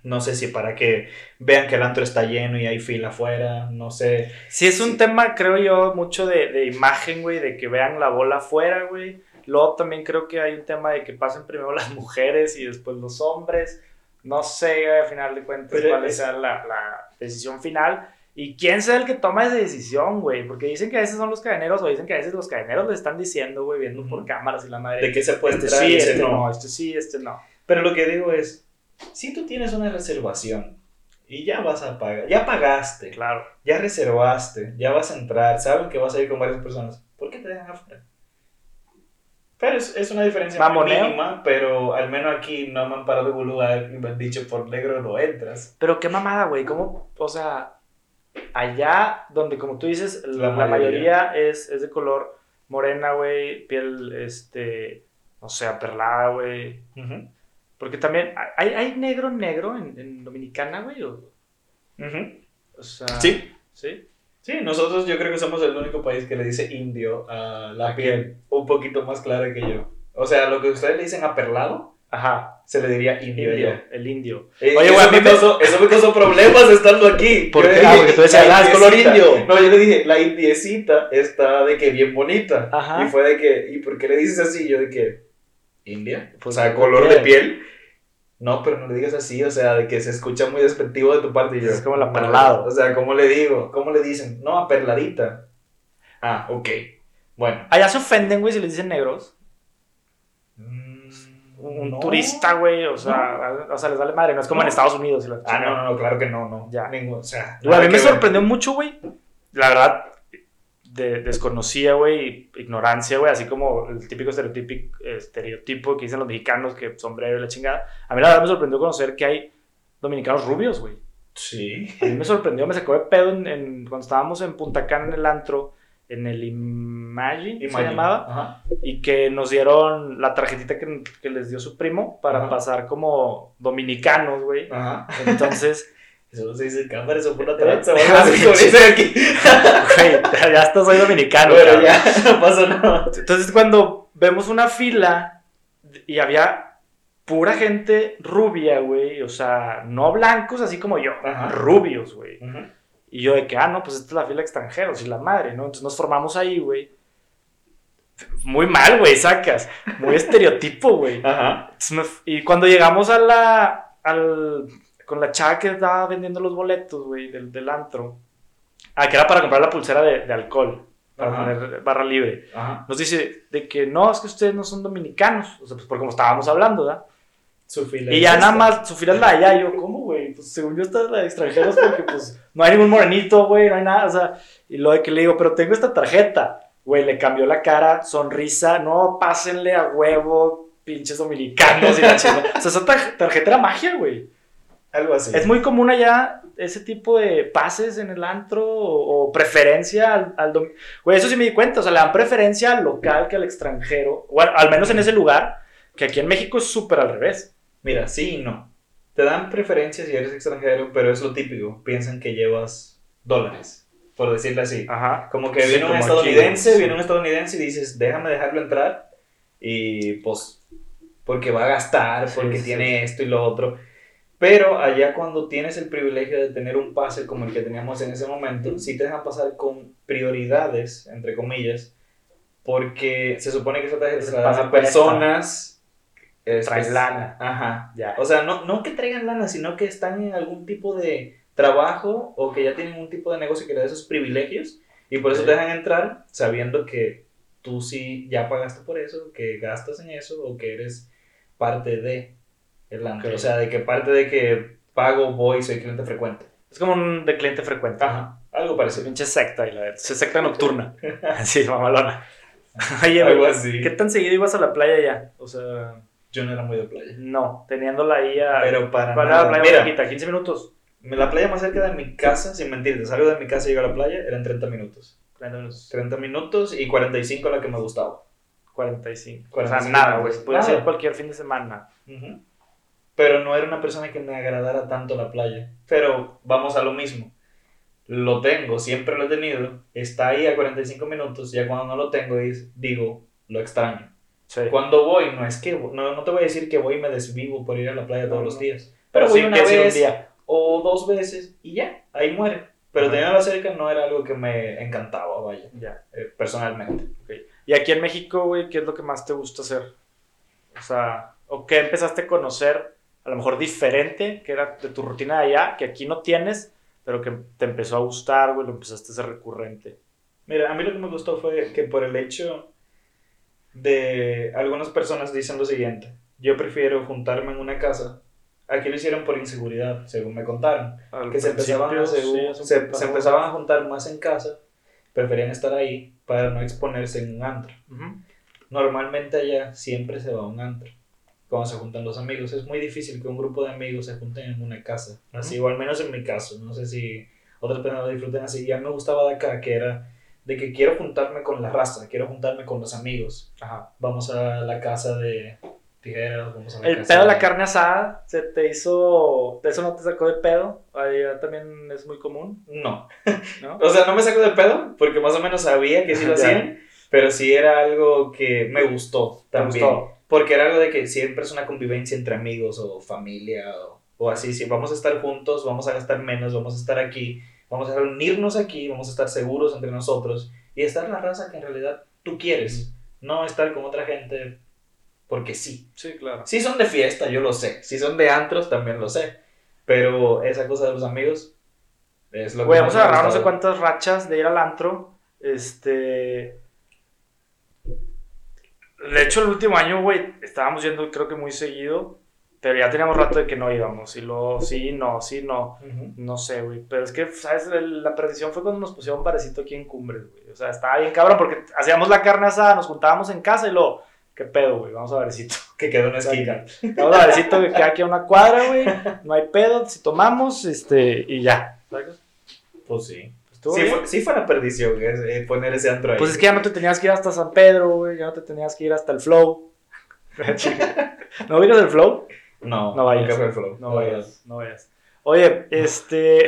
No sé si para que vean que el antro está lleno y hay fila afuera, no sé. Sí, es un Sí. tema, creo yo, mucho de, de imagen, güey, de que vean la bola afuera, güey. Luego también creo que hay un tema de que pasen primero <laughs> las mujeres y después los hombres. No sé, al final de cuentas, Pero cuál es- sea la, la decisión final. Y quién sea el que toma esa decisión, güey. Porque dicen que a veces son los cadeneros o dicen que a veces los cadeneros le están diciendo, güey, viendo por cámaras y la madre. De que se puede este entrar sí, este no. no. este sí, este no. Pero lo que digo es, si tú tienes una reservación y ya vas a pagar, ya pagaste, Claro. ya reservaste, ya vas a entrar, saben que vas a ir con varias personas, ¿por qué te dejan afuera? Pero es, es una diferencia Mamoneo. mínima, pero al menos aquí no me han parado en un lugar y me han dicho por negro no entras. Pero qué mamada, güey. ¿Cómo? O sea, allá donde, como tú dices, la, La mayoría, mayoría. es, es de color morena, güey. Piel, este, no sé, aperlada, güey. Porque también, ¿hay, hay negro negro en, en Dominicana, güey? O, o sea... Sí. ¿Sí? Sí, nosotros yo creo que somos el único país que le dice indio a la ¿A piel un poquito más clara que yo. O sea, lo que ustedes le dicen aperlado, Ajá. se le diría indio. Indio, el indio. Eh, Oye, güey, a mí me causó, eso me causó problemas estando aquí. ¿Por Yo qué? le Ah, dije, porque tú decías, "Ah, es color indiecita". indio. No, yo le dije, la indiecita está de que bien bonita. Ajá. Y fue de que, ¿y por qué le dices así? Yo de que, ¿India? Pues, o sea, color de piel. No, pero no le digas así, o sea, de que se escucha muy despectivo de tu parte. Y yo, Es como el "No, aperlado". O sea, ¿cómo le digo? ¿Cómo le dicen? No, aperladita. Ah, ok. Bueno. Allá se ofenden, güey, si les dicen negros. Mm, Un no. turista, güey, o sea, o sea, les vale madre. No es como en. Estados Unidos. la Ah, no, no, no, claro que no, no. Ya. Ningún, o sea, Güey, a mí me sorprendió mucho, güey. La verdad, de, desconocía, güey, ignorancia, güey, así como el típico estereotipo, que dicen los mexicanos, que sombrero y la chingada. A mí la verdad me sorprendió conocer que hay dominicanos rubios, güey. Sí. A mí me sorprendió, me sacó de pedo en, en- cuando estábamos en Punta Cana en el antro, en el Imagine, se Imagine. llamaba, Ajá. y que nos dieron la tarjetita que, que les dio su primo para Ajá. pasar como dominicanos, güey. Ajá. Entonces, Eso no se dice cámara, eso fue una tranza. aquí. <laughs> güey, ya hasta soy dominicano. Pero ya, <laughs> no pasa nada. Entonces cuando vemos una fila y había pura gente rubia, güey. O sea, no blancos así como yo, Ajá. rubios, güey. Y yo de que, ah, no, pues esta es la fila de extranjeros y la madre, ¿no? Entonces nos formamos ahí, güey. Muy mal, güey, sacas. Muy estereotipo, güey. Ajá. Y cuando llegamos a la. Al, con la chava que estaba vendiendo los boletos, güey, del, del antro. Ah, que era para comprar la pulsera de, de alcohol. Para Ajá. tener barra libre. Ajá. Nos dice de que no, es que ustedes no son dominicanos. O sea, pues por como estábamos hablando, ¿verdad? Su fila Y ya esta. nada más, su fila es la de allá. Y yo, ¿cómo, güey? Pues según yo está la de extranjeros porque pues no hay ningún morenito, güey, no hay nada. O sea, y lo de que le digo, pero tengo esta tarjeta. Güey, le cambió la cara, sonrisa. No, pásenle a huevo, pinches dominicanos y la chingada. O sea, esa tar- tarjeta era magia, güey. Algo así. Es muy común allá ese tipo de pases en el antro o, o preferencia al, al dom- Güey, eso sí me di cuenta. O sea, le dan preferencia al local que al extranjero. Bueno, al menos en ese lugar. Que aquí en México es súper al revés. Mira, sí y no. Te dan preferencias si eres extranjero, pero es lo típico. Piensan que llevas dólares, por decirlo así. Ajá. Como que Sí, viene un como estadounidense, viene un estadounidense y dices, déjame dejarlo entrar. Y pues, porque va a gastar, porque sí, tiene esto y lo otro. Pero allá cuando tienes el privilegio de tener un pase como el que teníamos en ese momento, sí te dejan pasar con prioridades, entre comillas, porque se supone que esa tarjeta se la dan Pase a personas... Traen espe- lana. Ajá. Ya. O sea, no, no que traigan lana, sino que están en algún tipo de trabajo o que ya tienen un tipo de negocio que le da esos privilegios y por eso Ok. te dejan entrar sabiendo que tú sí ya pagaste por eso, que gastas en eso o que eres parte de el antro. Ok. O sea, de que parte de que pago, voy, soy cliente frecuente. Es como un de cliente frecuente. Ajá. Algo parecido. Pinche secta, y la verdad. Secta nocturna. <laughs> Así, mamalona. <laughs> Oye, Algo así. ¿qué tan seguido ibas a la playa ya? O sea, Yo no era muy de playa. no, teniéndola ahí a. Pero para ¿Cuál era la nada. playa Mira, cerquita? 15 minutos. la playa más cerca de mi casa, sin mentirte, salgo de mi casa y llego a la playa, eran 30 minutos. 30 minutos. 30 minutos y 45 la que me gustaba. 45. o 45 sea, nada, güey. Puede Nada. ser cualquier fin de semana. Ujú. Pero no era una persona que me agradara tanto la playa. Pero vamos a lo mismo. Lo tengo, siempre lo he tenido. Está ahí a 45 minutos. Ya cuando no lo tengo, digo, lo extraño. Sí. Cuando voy, no es que no, no te voy a decir que voy y me desvivo por ir a la playa todos No, los días. Pero Pero voy sí una decir un vez día. o dos veces y ya, ahí muere. Pero Ajá. tenerla cerca no era algo que me encantaba, vaya, Ya. eh, personalmente. Y aquí en México, güey, ¿qué es lo que más te gusta hacer? O sea, ¿o qué empezaste a conocer, a lo mejor diferente, que era de tu rutina de allá, que aquí no tienes, pero que te empezó a gustar, güey, lo empezaste a hacer recurrente? Mira, a mí lo que me gustó fue que por el hecho de algunas personas dicen lo siguiente, yo prefiero juntarme en una casa. Aquí lo hicieron por inseguridad, según me contaron. Al Que se empezaban, a, sí, se, se empezaban a juntar más en casa, preferían estar ahí para no exponerse en un antro. Normalmente allá siempre se va a un antro. Cuando se juntan los amigos, es muy difícil que un grupo de amigos se junten en una casa. Así, o al menos en mi caso. No sé si otras personas lo disfruten así. Ya me gustaba de acá, que era de que quiero juntarme con la raza, quiero juntarme con los amigos. Ajá. Vamos a la casa de tijeras, vamos a la El casa pedo de la carne asada, ¿se te hizo, eso no te sacó de pedo? Allá también es muy común, No. <laughs> ¿no? O sea, no me saco de pedo, porque más o menos sabía que sí lo <laughs> hacían, pero sí era algo que me gustó ¿Te también. gustó? Porque era algo de que siempre es una convivencia entre amigos o familia o, o así. Si vamos a estar juntos, vamos a gastar menos, vamos a estar aquí, vamos a reunirnos aquí, vamos a estar seguros entre nosotros y estar la raza que en realidad tú quieres. No estar con otra gente porque sí. Sí, claro. Si son de fiesta, yo lo sé. Si son de antros, también lo sé. Pero esa cosa de los amigos es lo que Güey, me ha agarrado no sé cuántas rachas de ir al antro. Este. De hecho, el último año, güey, estábamos yendo, creo que muy seguido. Pero ya teníamos rato de que no íbamos. Y luego, sí, no, sí, no. Ujú. No sé, güey. Pero es que, ¿sabes? La perdición fue cuando nos pusieron un barecito aquí en Cumbres, güey. O sea, estaba bien cabrón porque hacíamos la carne asada, nos juntábamos en casa y luego, ¿qué pedo, güey? Vamos a barecito. Que quedó una esquina. Vamos a barecito que queda aquí a una cuadra, güey. No hay pedo, si tomamos, este, y ya. ¿Sabes? Pues sí. Sí fue, sí fue una perdición eh, poner ese antro ahí. Pues es que ya no te tenías que ir hasta San Pedro, güey. Ya no te tenías que ir hasta el Flow. <laughs> ¿No ubicas el Flow? No, No vayas. nunca fue flow. No vayas, no vayas. Oye, este.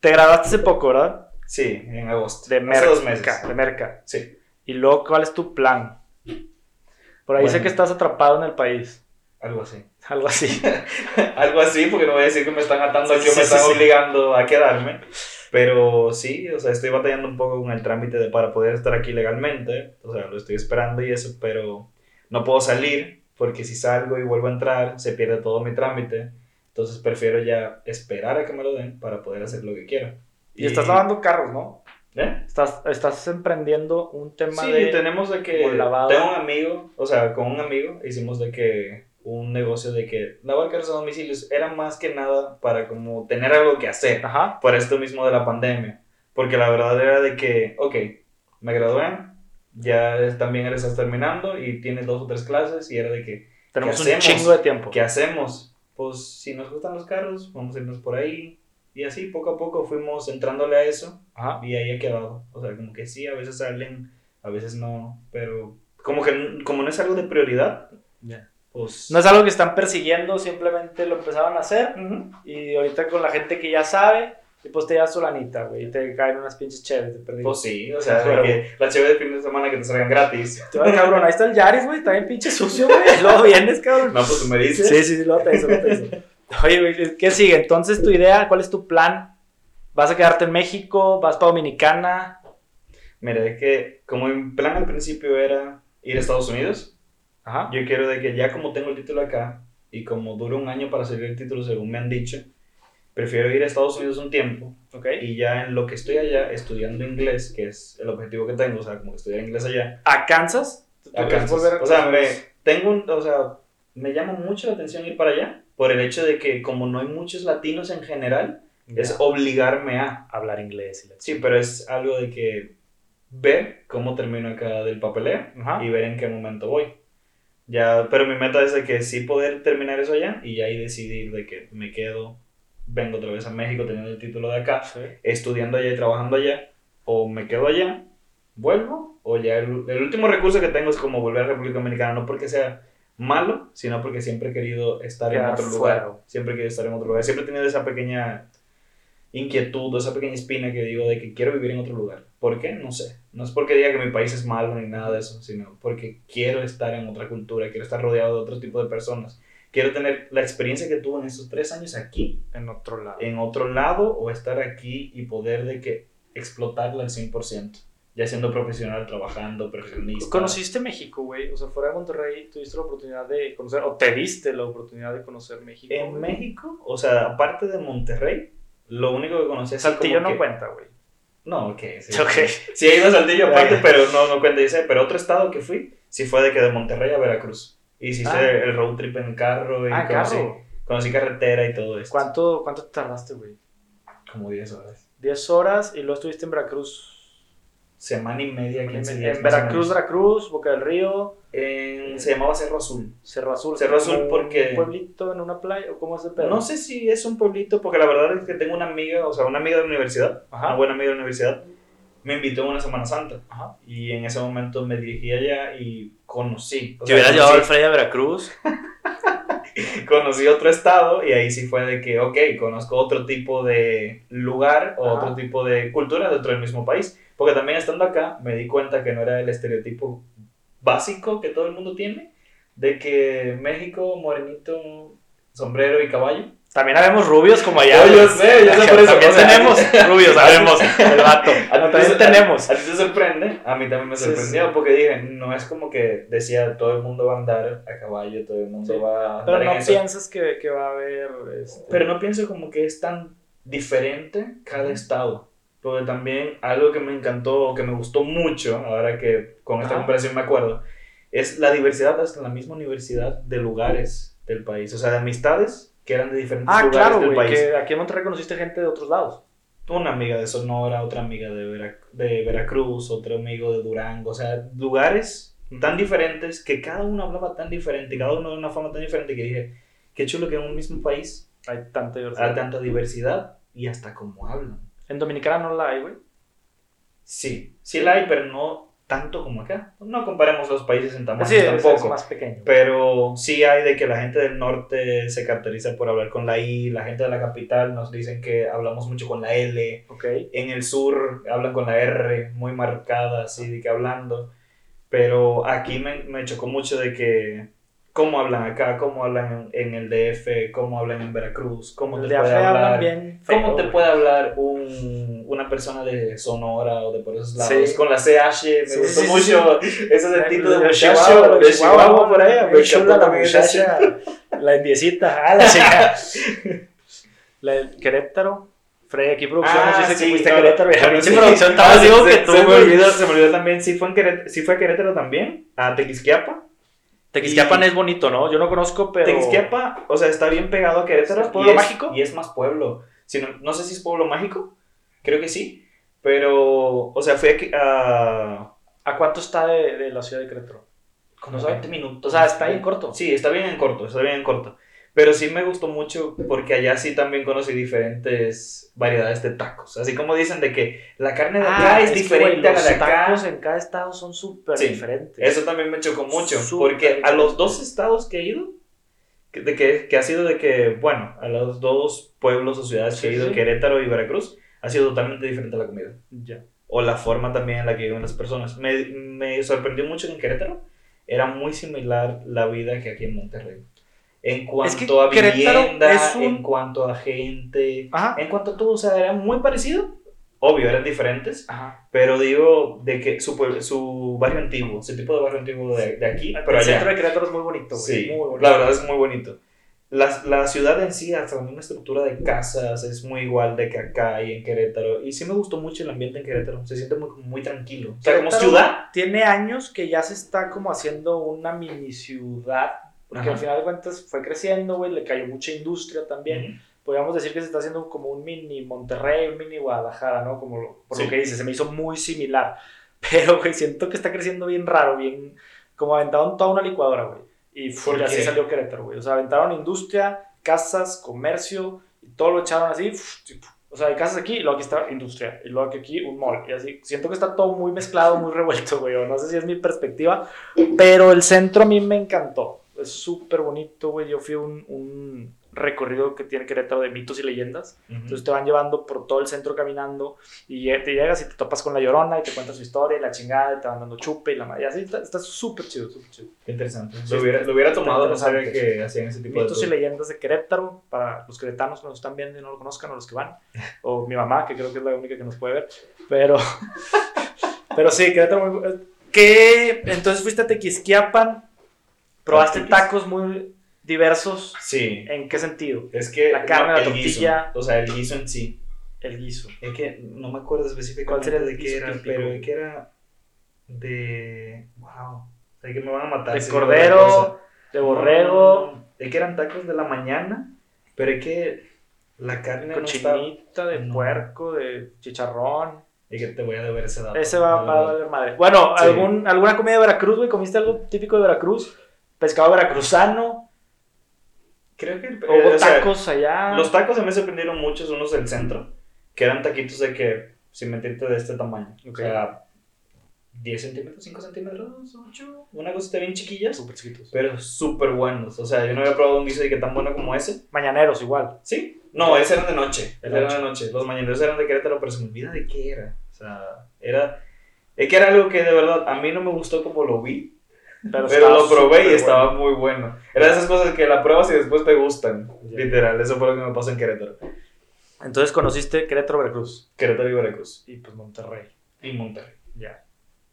Te graduaste hace poco, ¿verdad? Sí, en agosto. De Hace Merca. dos meses. De Merca. Sí. Y luego, ¿cuál es tu plan? Por ahí sé Bueno. que estás atrapado en el país. Algo así. Algo así. <laughs> Algo así, porque no voy a decir que me están atando Sí, aquí o sí, me sí, están sí. obligando a quedarme. Pero sí, o sea, estoy batallando un poco con el trámite de, para poder estar aquí legalmente. O sea, lo estoy esperando y eso, pero no puedo salir porque si salgo y vuelvo a entrar, se pierde todo mi trámite. Entonces prefiero ya esperar a que me lo den para poder hacer lo que quiera. Y estás lavando carros, ¿no? ¿Eh? Estás, estás emprendiendo un tema Sí, de... tenemos de que... Tengo un amigo, o sea, con un amigo hicimos de que un negocio de que lavar carros a domicilios era más que nada para como tener algo que hacer. Ajá. por esto mismo de la pandemia. Porque la verdad era de que, ok, me gradué, ya es- también él estás terminando y tienes dos o tres clases y era de que, Tenemos ¿Qué un hacemos? chingo de tiempo. ¿qué hacemos? Pues si nos gustan los carros, vamos a irnos por ahí. Y así poco a poco fuimos entrándole a eso Ajá. y ahí ha quedado. O sea, como que sí, a veces salen, a veces no, pero como que como no es algo de prioridad, Ya. Pues... No es algo que están persiguiendo, simplemente lo empezaron a hacer. Ujú. Y ahorita con la gente que ya sabe, y pues te das su lanita, güey. Y te caen unas pinches chéveres, te perdí. Pues sí, o sea, de Pero- que la chévere de fin de semana que te salgan gratis. Te va, cabrón, ahí está el Yaris, güey. Bien pinche sucio, güey. <laughs> Luego vienes, cabrón. No, pues tú me dices. Sí, sí, sí, lo te lo te Oye, güey, ¿qué sigue? Entonces, tu idea, ¿cuál es tu plan? ¿Vas a quedarte en México? ¿Vas para Dominicana? Mira, es que como en plan al principio era ir a Estados Unidos, Ajá. yo quiero de que ya como tengo el título acá y como dura un año para salir el título según me han dicho, prefiero ir a Estados Unidos un tiempo Ok. y ya en lo que estoy allá estudiando inglés, que es el objetivo que tengo, o sea, como que estudiar inglés allá, ¿A Kansas? a ¿Es Kansas. a- O sea, me, tengo un, o sea, me llama mucho la atención ir para allá por el hecho de que como no hay muchos latinos en general, es Ya. obligarme a. hablar inglés. Y Sí, pero es algo de que ver cómo termino acá del papeleo Ajá. y ver en qué momento voy. Ya, pero mi meta es de que sí poder terminar eso allá y ahí decidir de que me quedo, vengo otra vez a México teniendo el título de acá, Sí. estudiando allá y trabajando allá, o me quedo allá, vuelvo, o ya el, el último recurso que tengo es como volver a República Dominicana, no porque sea malo, sino porque siempre he querido estar en otro fuera. lugar, siempre he querido estar en otro lugar, siempre he tenido esa pequeña inquietud esa pequeña espina que digo de que quiero vivir en otro lugar. ¿Por qué? No sé. No es porque diga que mi país es malo ni nada de eso, sino porque quiero estar en otra cultura, quiero estar rodeado de otro tipo de personas. Quiero tener la experiencia que tuve en estos tres años aquí, En otro lado. en otro lado, o estar aquí y poder de que explotarla al 100%. Ya siendo profesional, trabajando, profesionista. ¿Conociste México, güey? O sea, fuera de Monterrey, tuviste la oportunidad de conocer, o te diste la oportunidad de conocer México. En güey? México, o sea, aparte de Monterrey, lo único que conocí así Saltillo no que- cuenta, güey. No, ok. Sí, <laughs> Ok. Sí, he ido a Saltillo aparte, pero no, no cuenta. Dice, pero otro estado que fui, sí fue de que de Monterrey a Veracruz. Y hice Ah. el road trip en carro y Ah, conocí, carro. conocí carretera y todo esto. ¿Cuánto, ¿Cuánto te tardaste, güey? Como 10 horas. 10 horas y luego estuviste en Veracruz. Semana y media, En, 15 días. en o Veracruz. Veracruz, Boca del Río, En- se llamaba Cerro Azul. Cerro Azul. Cerro Azul porque- Un pueblito en una playa, ¿o cómo es el pedo? No sé si es un pueblito, porque la verdad es que tengo una amiga, o sea, una amiga de la universidad, Ajá. una buena amiga de la universidad, me invitó en una Semana Santa. Ajá. Y en ese momento me dirigí allá y conocí. o Te sea, hubieras conocí- llevado al Freddy a Veracruz. <laughs> conocí otro estado y ahí sí fue de que, ok, conozco otro tipo de lugar o Ajá. otro tipo de cultura dentro del mismo país. Porque también estando acá me di cuenta que no era el estereotipo básico que todo el mundo tiene de que México, morenito, sombrero y caballo. También habemos rubios como allá. Yo, yo sé, yo sé por eso, También o sea, tenemos <laughs> rubios, sabemos. <laughs> El vato. A No, también te- tenemos. A, ti te sorprende, a mí también me Sí, sorprendió porque dije, no es como que decía todo el mundo va a andar a caballo, todo el mundo Sí. va a Pero andar no en eso. piensas que, que va a haber. Este... Pero no pienso como que es tan diferente cada estado. Porque también algo que me encantó, que me gustó mucho, ahora que con esta Ajá. comparación me acuerdo, es la diversidad hasta en la misma universidad de lugares del país. O sea, de amistades que eran de diferentes Ah, lugares claro, del güey. país. Que aquí en Monterrey conociste gente de otros lados. Una amiga de Sonora, otra amiga de, Vera- de Veracruz, otro amigo de Durango. O sea, lugares tan diferentes que cada uno hablaba tan diferente, cada uno de una forma tan diferente que dije, qué chulo que en un mismo país Hay tanta diversidad. hay tanta diversidad y hasta cómo hablan. En Dominicana no la hay, güey. Sí, sí la hay, pero no tanto como acá. No comparemos los países en tamaño Sí, es- es tampoco. más pequeño. Pero sí hay de que la gente del norte se caracteriza por hablar con la I, la gente de la capital nos dicen que hablamos mucho con la L, Ok. en el sur hablan con la R muy marcada, así de que hablando. Pero aquí me, me chocó mucho de que cómo hablan acá, cómo hablan en, en el DF, cómo hablan en Veracruz, cómo te de puede hablar. bien ¿Cómo te puede hablar un, una persona de Sonora o de por esos lados? Sí. Con la CH, me Sí, gustó sí, mucho ese acentito de De muchacho, Chihuahua, de Chihuahua por ahí. me chula la muchacha, la indiecita, ah, la chica. <laughs> La de Querétaro. Frey, aquí producciones dice que fuiste a no, Querétaro y la bueno, pinche sí. producción estaba Ah, digo que tú, se me olvidó, se me olvidó también, sí fue, en Querétaro, sí fue a Querétaro también, a Tequisquiapa. Tequisquiapan Y- es bonito, ¿no? Yo no conozco, pero... Tequisquiapa, o sea, está bien pegado a Querétaro. ¿Es pueblo y mágico? Y es más pueblo. Si no, no sé si es pueblo mágico, creo que sí, pero, o sea, fui aquí a... ¿A cuánto está de, de la ciudad de Querétaro? Como ¿No sabe? 20 minutos. O sea, está bien corto. Sí, está bien en corto, está bien en corto. Pero sí me gustó mucho porque allá sí también conocí diferentes variedades de tacos. Así como dicen de que la carne de acá Ah, es, diferente a la de los acá. tacos en cada estado son súper Sí, diferentes. Eso también me chocó mucho. Porque a los dos estados que he ido, que, de que, que ha sido de que, bueno, a los dos pueblos o ciudades que he ido, sí. Querétaro y Veracruz, ha sido totalmente diferente la comida. Ya. O la forma también en la que viven las personas. Me, me sorprendió mucho que en Querétaro era muy similar la vida que aquí en Monterrey. En cuanto Es que a vivienda, un- en cuanto a gente, Ajá. en cuanto a todo, o sea, era muy parecido. Obvio, eran diferentes, Ajá. pero digo de que su, su barrio antiguo, ese tipo de barrio antiguo de, de aquí, pero el allá. centro de Querétaro es muy bonito. Sí, muy bonito. la verdad es muy bonito. La, la ciudad en sí, hasta la misma estructura de casas, es muy igual de que acá y en Querétaro. Y sí me gustó mucho el ambiente en Querétaro. Se siente muy, muy tranquilo. O sea, como Querétaro ciudad. Tiene años que ya se está como haciendo una mini ciudad. Porque Ajá. al final de cuentas fue creciendo, güey. Le cayó mucha industria también. Ujú. Podríamos decir que se está haciendo como un mini Monterrey, un mini Guadalajara, ¿no? Como lo- por Sí. lo que dice, se me hizo muy similar. <laughs> Pero, güey, siento que está creciendo bien raro, bien. Como aventaron toda una licuadora, güey. Y ¿Por así salió Querétaro, güey. O sea, aventaron industria, casas, comercio, y todo lo echaron así. O sea, hay casas aquí y luego aquí está industria. Y luego aquí un mall. Y así. Siento que está todo muy mezclado, muy revuelto, güey. No sé si es mi perspectiva. Pero el centro a mí me encantó. Es súper bonito, güey. Yo fui a un, un recorrido que tiene Querétaro de mitos y leyendas. Ujú. Entonces te van llevando por todo el centro caminando y te llegas y te topas con la llorona y te cuentas su historia y la chingada y te van dando chupe y la madre. Y así está súper chido, súper chido. Qué interesante. Sí, lo, hubiera, lo hubiera tomado, no sabía que hacían ese tipo Mitos y de cosas. leyendas de Querétaro para los queretanos que nos están viendo y no lo conozcan o los que van. O mi mamá, que creo que es la única que nos puede ver. Pero, <laughs> pero sí, Querétaro muy bu- ¿Qué? Entonces fuiste a Tequisquiapan, probaste tacos muy diversos. Sí. ¿En qué sentido? Es que. La carne, la el tortilla. Guiso, o sea, el guiso en sí. El guiso. Es que no me acuerdo específicamente sería el de qué era, típico? pero de qué era. De. Wow. Sea, que me van a matar. De si cordero, de borrego, No, Es que eran tacos de la mañana, pero es que la carne no está... cochinita, de no. puerco, de chicharrón. Es que te voy a deber ese dato. Ese va, la va a valer madre. Bueno, Sí. algún, ¿alguna comida de Veracruz, güey? ¿Comiste algo típico de Veracruz? Pescado veracruzano, Creo que... o eh, hubo o sea, tacos allá. los tacos se me sorprendieron muchos, unos del centro, que eran taquitos de que, sin mentirte, de este tamaño. Ok. O sea, 10 centímetros, 5 centímetros, 8, una cosita bien chiquilla, Súper chiquitos. pero súper buenos. O sea, yo no había probado un guiso de que tan bueno como ese. Mañaneros igual. ¿Sí? No, ese eran de noche. Ese eran de noche. Los mañaneros eran de Querétaro, pero se me olvida de qué era. O sea, era... Es que era algo que de verdad a mí no me gustó como lo vi, Pero, pero lo probé y estaba bueno. muy bueno. Era de esas cosas que la pruebas y después te gustan. Ya. Literal, eso fue lo que me pasó en Querétaro. Entonces conociste Querétaro, Veracruz. Querétaro y Veracruz. Y pues Monterrey. Y Monterrey. Ya.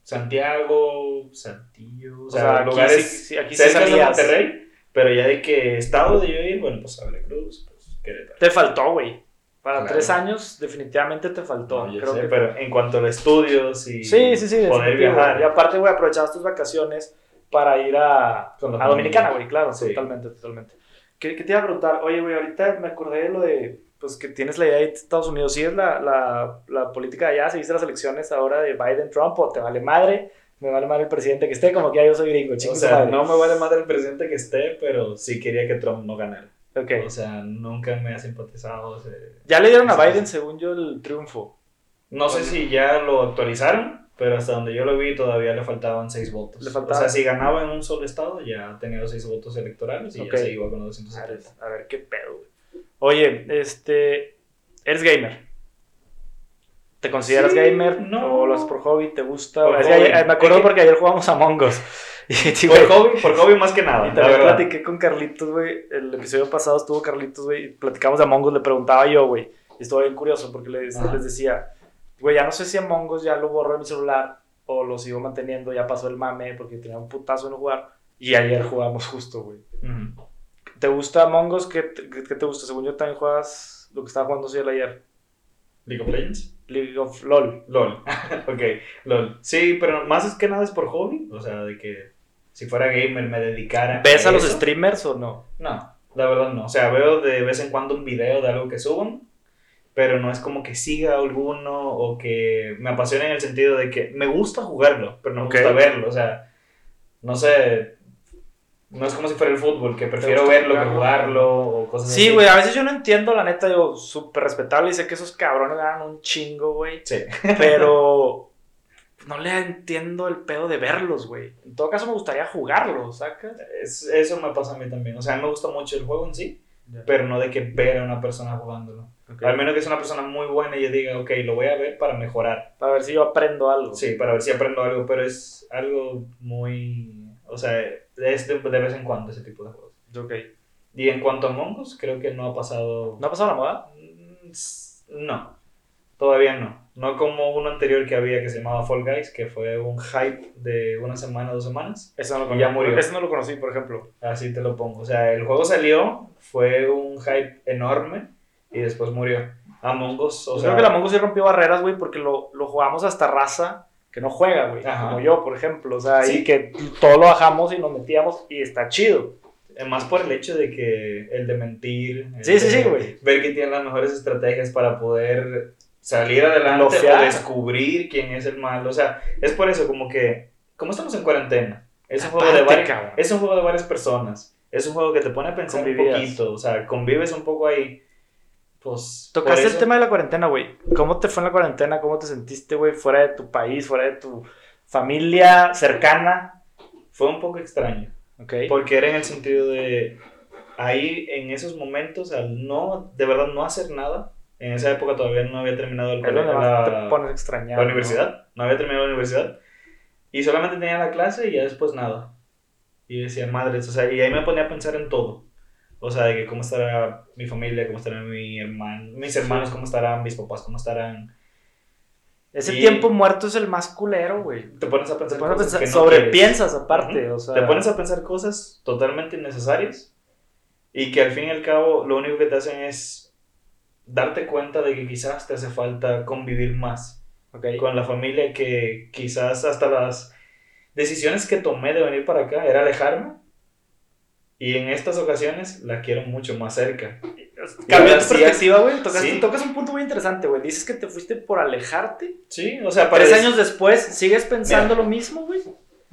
Santiago, Saltillo, o sea, aquí lugares sí, sí, aquí sí cerca de salías. Monterrey, pero ya de que estado de yo ir, bueno, pues a Veracruz, pues Querétaro. Te faltó, güey. Para Claro. tres años, definitivamente te faltó. No, Creo sé, que pero en cuanto a estudios y Sí, sí, sí. poder viajar. Y aparte, güey, aprovechabas tus vacaciones para ir a, a Dominicana, güey, claro, Sí. totalmente, totalmente. ¿Qué, qué te iba a preguntar? Oye, güey, ahorita me acordé de lo de, pues, que tienes la idea de Estados Unidos. ¿Sí es la, la, la política de allá? ¿Seguiste las elecciones ahora de Biden-Trump o te vale madre? Me vale madre el presidente que esté, como que ya yo soy gringo, O chingue su sea, madre. no me vale más el presidente que esté, pero sí quería que Trump no ganara. Ok. O sea, nunca me ha simpatizado. Ya le dieron a Biden, según yo, el triunfo. No sé si ya lo actualizaron, pero hasta donde yo lo vi todavía le faltaban seis votos. Le O faltaba- sea, si ganaba en un solo estado, ya tenía los seis votos electorales y Ok. ya se iba con los A ver, 270. a ver qué pedo, güey. Oye, este. ¿Eres gamer? ¿Te consideras Sí, gamer? no. ¿O lo haces por hobby? ¿Te gusta? Por hobby. ayer- me acuerdo porque ayer jugamos a Us. <laughs> Y, Por hobby, por hobby más que nada. y la también verdad. platiqué con Carlitos, güey. El episodio pasado estuvo Carlitos, güey. y Platicamos de Among Us, le preguntaba yo, güey. Y estuvo bien curioso porque les, les decía, güey, ya no sé si Among Us ya lo borro de mi celular o lo sigo manteniendo. Ya pasó el mame porque tenía un putazo en jugar. Y ayer jugamos justo, güey. Ujú. ¿Te gusta Among Us? ¿Qué, te- qué te gusta? Según yo también juegas lo que estaba jugando Ciel ayer. League of Legends. League of LOL. LOL. <laughs> ok, LOL. Sí, pero más es que nada es por hobby. O sea, de que si fuera gamer me dedicara. ¿Ves a los eso. streamers o no? No, la verdad no. O sea, veo de vez en cuando un video de algo que suban, pero no es como que siga alguno o que me apasione en el sentido de que me gusta jugarlo, pero no me gusta verlo. O sea, no sé. No es como si fuera el fútbol, que prefiero verlo que jugarlo? jugarlo o cosas así. Sí, güey, a veces yo no entiendo, la neta, yo súper respetable y sé que esos cabrones ganan un chingo, güey. Sí. <laughs> Pero no le entiendo el pedo de verlos, güey. En todo caso me gustaría jugarlos, ¿sacas? Es- eso me pasa a mí también. O sea, me gusta mucho el juego en sí, pero no de que ver a una persona jugándolo. Ok. Al menos que sea una persona muy buena y yo diga, ok, lo voy a ver para mejorar. Para ver si yo aprendo algo. Sí, para ver si aprendo algo, pero es algo muy... O sea, es de, de vez en cuando ese tipo de juegos. Ok. Y en cuanto a Among Us, creo que no ha pasado... ¿No ha pasado la moda? Mm, No, todavía no. No como uno anterior que había que se llamaba Fall Guys, que fue un hype de una semana, dos semanas. Ese no lo conocí. ya murió. Ese no lo conocí, por ejemplo. Así te lo pongo. O sea, el juego salió, fue un hype enorme y después murió. Among Us, o yo sea... creo que la Among Us sí rompió barreras, güey, porque lo, lo jugamos hasta raza que no juega, güey. Como yo, por ejemplo. O sea, Sí. y que todo lo bajamos y nos metíamos y está chido. Eh, Más por el hecho de que el de mentir. el Sí, sí, sí, güey. Ver que tienen las mejores estrategias para poder salir adelante o descubrir quién es el malo. O sea, es por eso como que, como estamos en cuarentena, es un, juego de varias, es un juego de varias personas. Es un juego que te pone a pensar Convivías. un poquito. O sea, convives un poco ahí. Pues. Tocaste el tema de la cuarentena, güey. ¿Cómo te fue en la cuarentena? ¿Cómo te sentiste, güey, fuera de tu país, fuera de tu familia cercana? Fue un poco extraño. Ok. Porque era en el sentido de. Ahí, en esos momentos, al no, de verdad, no hacer nada. En esa época todavía no había terminado el colegio, la- te pones a extrañar. la ¿no? universidad. ¿no? había terminado la universidad. Y solamente tenía la clase y ya después nada. Y decía, madres, o sea, y ahí me ponía a pensar en todo. O sea, de que cómo estará mi familia, cómo estará mi hermano, mis hermanos, cómo estarán, mis papás, cómo estarán. Ese Y- tiempo muerto es el más culero, güey. Te pones a pensar pones a cosas pensar, que no sobrepiensas quieres. aparte, Ujú. o sea. Te pones a pensar cosas totalmente innecesarias y que al fin y al cabo lo único que te hacen es darte cuenta de que quizás te hace falta convivir más Ok. con la familia, que quizás hasta las decisiones que tomé de venir para acá era alejarme y en estas ocasiones la quiero mucho más cerca. <laughs> Cambió tu perspectiva, güey. Sí. Tocas un punto muy interesante, güey. Dices que te fuiste por alejarte. Sí, o sea, Tres parece... años después, ¿sigues pensando lo mismo, güey?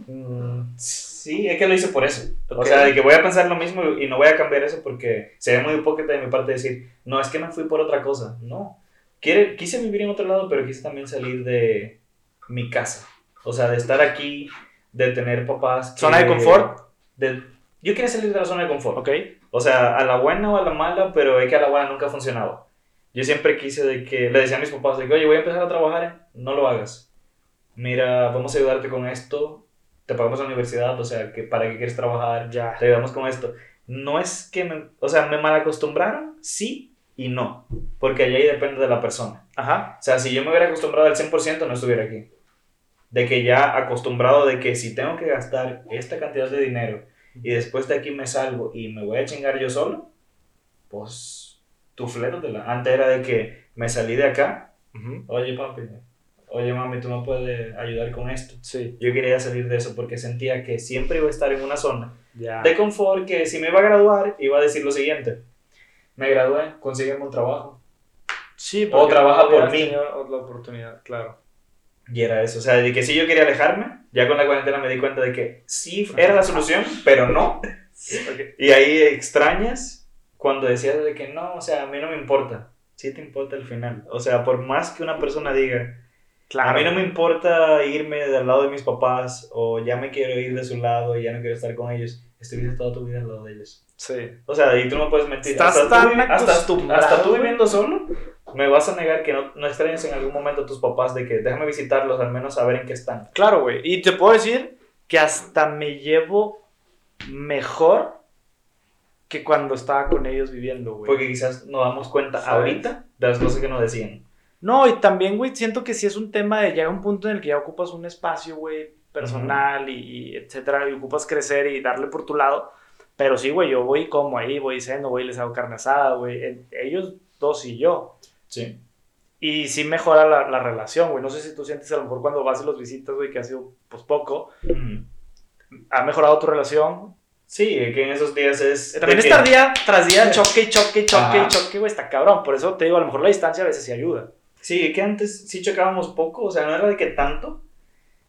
Mm, Sí, es que lo hice por eso. Ok. O sea, de que voy a pensar lo mismo y no voy a cambiar eso porque sería muy hipócrita de mi parte decir, no, es que me fui por otra cosa. No. Quiere, quise vivir en otro lado, pero quise también salir de mi casa. O sea, de estar aquí, de tener papás. que- ¿Zona de confort? de- yo quería salir de la zona de confort. Ok. O sea, a la buena o a la mala, pero es que a la buena nunca funcionaba. Yo siempre quise de que, le decía a mis papás, de que, oye, voy a empezar a trabajar, no lo hagas. Mira, vamos a ayudarte con esto, te pagamos la universidad, o sea, que ¿para qué quieres trabajar? Ya. Te ayudamos con esto. No es que me, o sea, me malacostumbraron, sí y no, porque allí depende de la persona. Ajá. O sea, si yo me hubiera acostumbrado al 100%, no estuviera aquí. De que ya acostumbrado de que si tengo que gastar esta cantidad de dinero y después de aquí me salgo y me voy a chingar yo solo, pues tú flétatela. Antes era de que me salí de acá, Ujú. oye papi, oye mami, tú me puedes ayudar con esto. Sí. Yo quería salir de eso porque sentía que siempre iba a estar en una zona de confort que si me iba a graduar iba a decir lo siguiente. Me gradué, consígueme un trabajo. Sí, O trabaja no por mí. La oportunidad, claro. Y era eso, o sea, de que si yo quería alejarme, ya con la cuarentena me di cuenta de que sí era la solución, pero no. Y ahí extrañas cuando decías de que no, o sea, a mí no me importa. Sí te importa el final. O sea, por más que una persona diga, Claro. a mí no me importa irme del lado de mis papás o ya me quiero ir de su lado y ya no quiero estar con ellos, estuviste toda tu vida al lado de ellos. Sí. O sea, y tú no puedes mentir. Estás hasta, tan tú, hasta, acostumbrado, hasta tú viviendo solo, me vas a negar que no, no extrañas en algún momento a tus papás de que déjame visitarlos, al menos saber en qué están. Claro, güey. Y te puedo decir que hasta me llevo mejor que cuando estaba con ellos viviendo, güey. Porque quizás nos damos cuenta ¿Sabes? ahorita de las cosas que nos decían. No, y también, güey, siento que sí es un tema de llega un punto en el que ya ocupas un espacio, güey, personal y, y etcétera, y ocupas crecer y darle por tu lado. Pero sí, güey, yo voy como ahí, voy diciendo, güey, les hago carne asada, güey. Ellos dos y yo. Sí. Y sí mejora la, la relación, güey. No sé si tú sientes a lo mejor cuando vas y los visitas, güey, que ha sido pues poco. ¿Ha mejorado tu relación? Sí, que en esos días es. También estar día tras día choque y choque y choque y choque, güey, está cabrón. Por eso te digo, a lo mejor la distancia a veces sí ayuda. Sí, que antes sí chocábamos poco, o sea, no era de que tanto,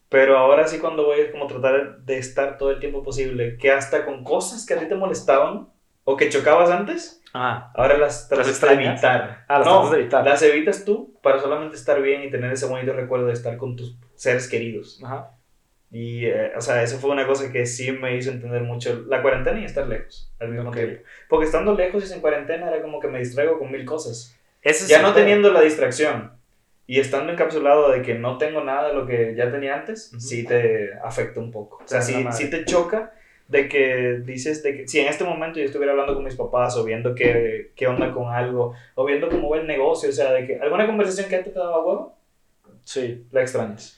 pero ahora sí cuando voy es como tratar de estar todo el tiempo posible, que hasta con cosas que a ti te molestaban o que chocabas antes, Ah, ahora las tratas de evitar. Ah, las no, tratas de evitar. las evitas tú para solamente estar bien y tener ese bonito recuerdo de estar con tus seres queridos. ajá. Y, eh, o sea, eso fue una cosa que sí me hizo entender mucho la cuarentena y estar lejos al mismo tiempo. Porque estando lejos y sin cuarentena era como que me distraigo con mil cosas Ese es ya no teniendo la distracción y estando encapsulado de que no tengo nada de lo que ya tenía antes, Ujú. sí te afecta un poco. O sea, sí, sí te choca de que dices de que si en este momento yo estuviera hablando con mis papás o viendo qué, qué onda con algo o viendo cómo va el negocio, o sea, de que alguna conversación que antes te daba huevo, Sí. la extrañas.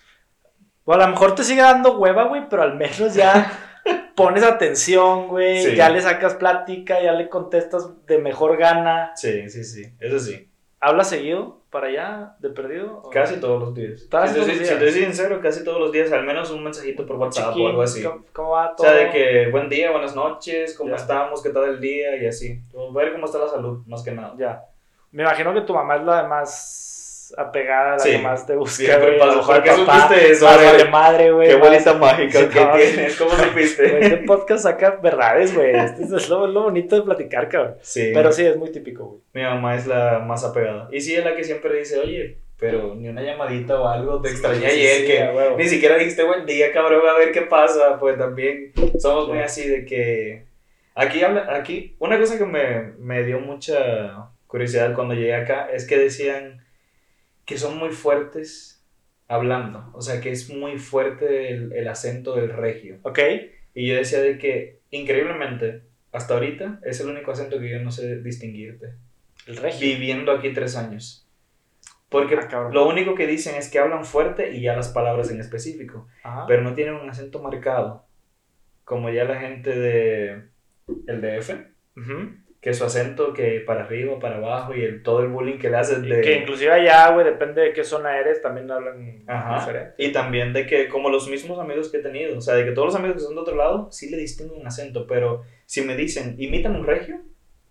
O a lo mejor te sigue dando hueva, güey, pero al menos ya <laughs> pones atención, güey. Sí. Ya le sacas plática, ya le contestas de mejor gana. Sí, sí, sí, eso sí. ¿Hablas seguido para allá, de perdido? ¿O- Casi todos los días. Casi si, te si días. te soy sincero, casi todos los días, al menos un mensajito por WhatsApp Chiquín, o algo así. ¿Cómo, cómo va O todo? sea, de que buen día, buenas noches, ¿cómo Ya. estamos? ¿Qué tal el día? Y así. Ver cómo está la salud, más que nada. Ya. Me imagino que tu mamá es la más apegada, la Sí. que más te busca, Siempre pasa. lo mejor ¿Por qué supiste eso? más madre, güey. Qué más- bolita mágica Sí, que tienes. ¿Cómo supiste? Este podcast saca verdades, güey. Este es lo, lo bonito de platicar, cabrón. Sí. Pero sí, es muy típico, güey. Mi mamá es la más apegada. Y sí, es la que siempre dice, oye, pero ni una llamadita o algo. Te extrañé ayer sí, que ni siquiera dijiste buen día, cabrón, a ver qué pasa. Pues también somos muy así de que... Aquí, habla, aquí una cosa que me, me dio mucha curiosidad cuando llegué acá es que decían que son muy fuertes hablando. O sea, que es muy fuerte el, el acento del regio. ¿Ok? Y yo decía de que, increíblemente, hasta ahorita es el único acento que yo no sé distinguirte. El regio. Viviendo aquí tres años. Porque Ah, lo único que dicen es que hablan fuerte y ya las palabras en específico. Ajá. Pero no tienen un acento marcado. Como ya la gente de el DF, Ujú. Que su acento que para arriba, para abajo y el, todo el bullying que le hacen Y de... Que inclusive allá, güey, depende de qué zona eres, también hablan Ajá. diferente. Y también de que, como los mismos amigos que he tenido, o sea, de que todos los amigos que son de otro lado, sí le distingo un acento, pero si me dicen, imítame un regio,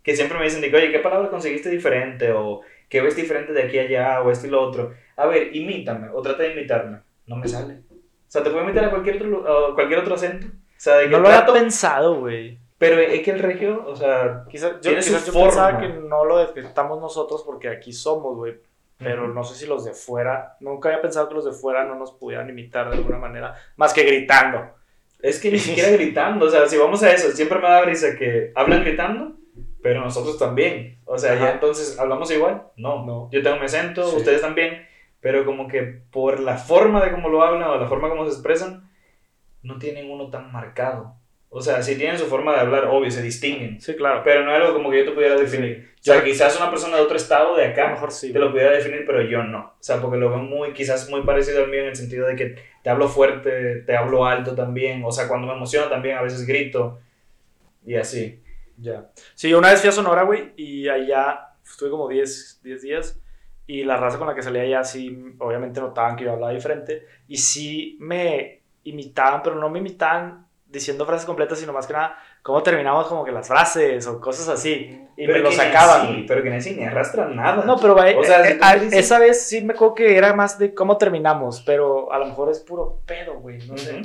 que siempre me dicen, que, oye, ¿qué palabra conseguiste diferente? O ¿qué ves diferente de aquí a allá? O esto y lo otro. A ver, imítame, o trata de imitarme. No me sale. O sea, te puedo imitar a cualquier otro, a cualquier otro acento. O sea, de que No lo había trato, pensado, güey. Pero es que el regio, o sea, Quizás yo, quizás yo pensaba que no lo detectamos nosotros porque aquí somos, güey. Pero no sé si los de fuera, nunca había pensado que los de fuera no nos pudieran imitar de alguna manera, más que gritando. Es que ni siquiera gritando, o sea, si vamos a eso, siempre me da risa que hablan gritando, pero nosotros también. O sea, Ajá. ya entonces, ¿hablamos igual? No. No. Yo tengo mi acento, Sí. ustedes también, pero como que por la forma de cómo lo hablan o la forma como se expresan, no tienen uno tan marcado. O sea, si tienen su forma de hablar, obvio, se distinguen, Sí, claro. pero no es algo como que yo te pudiera definir. O sea, Yo- quizás una persona de otro estado de acá mejor sí. te lo pudiera definir, pero yo no. O sea, porque lo veo muy, quizás muy parecido al mío en el sentido de que te hablo fuerte, te hablo alto también. O sea, cuando me emociono también a veces grito. Y así. Ya. Sí, yo una vez fui a Sonora, güey, y allá estuve como 10, 10 días. Y la raza con la que salía allá, sí, obviamente notaban que yo hablaba diferente. Y sí me imitaban, pero no me imitaban diciendo frases completas, sino más que nada cómo terminamos como que las frases o cosas así. Y me lo sacaban. así, pero que ni así ni arrastra nada. No, pero eh, O sea, eh, si tú a- dices- esa vez sí me acuerdo que era más de cómo terminamos, pero a lo mejor es puro pedo, güey. No sé.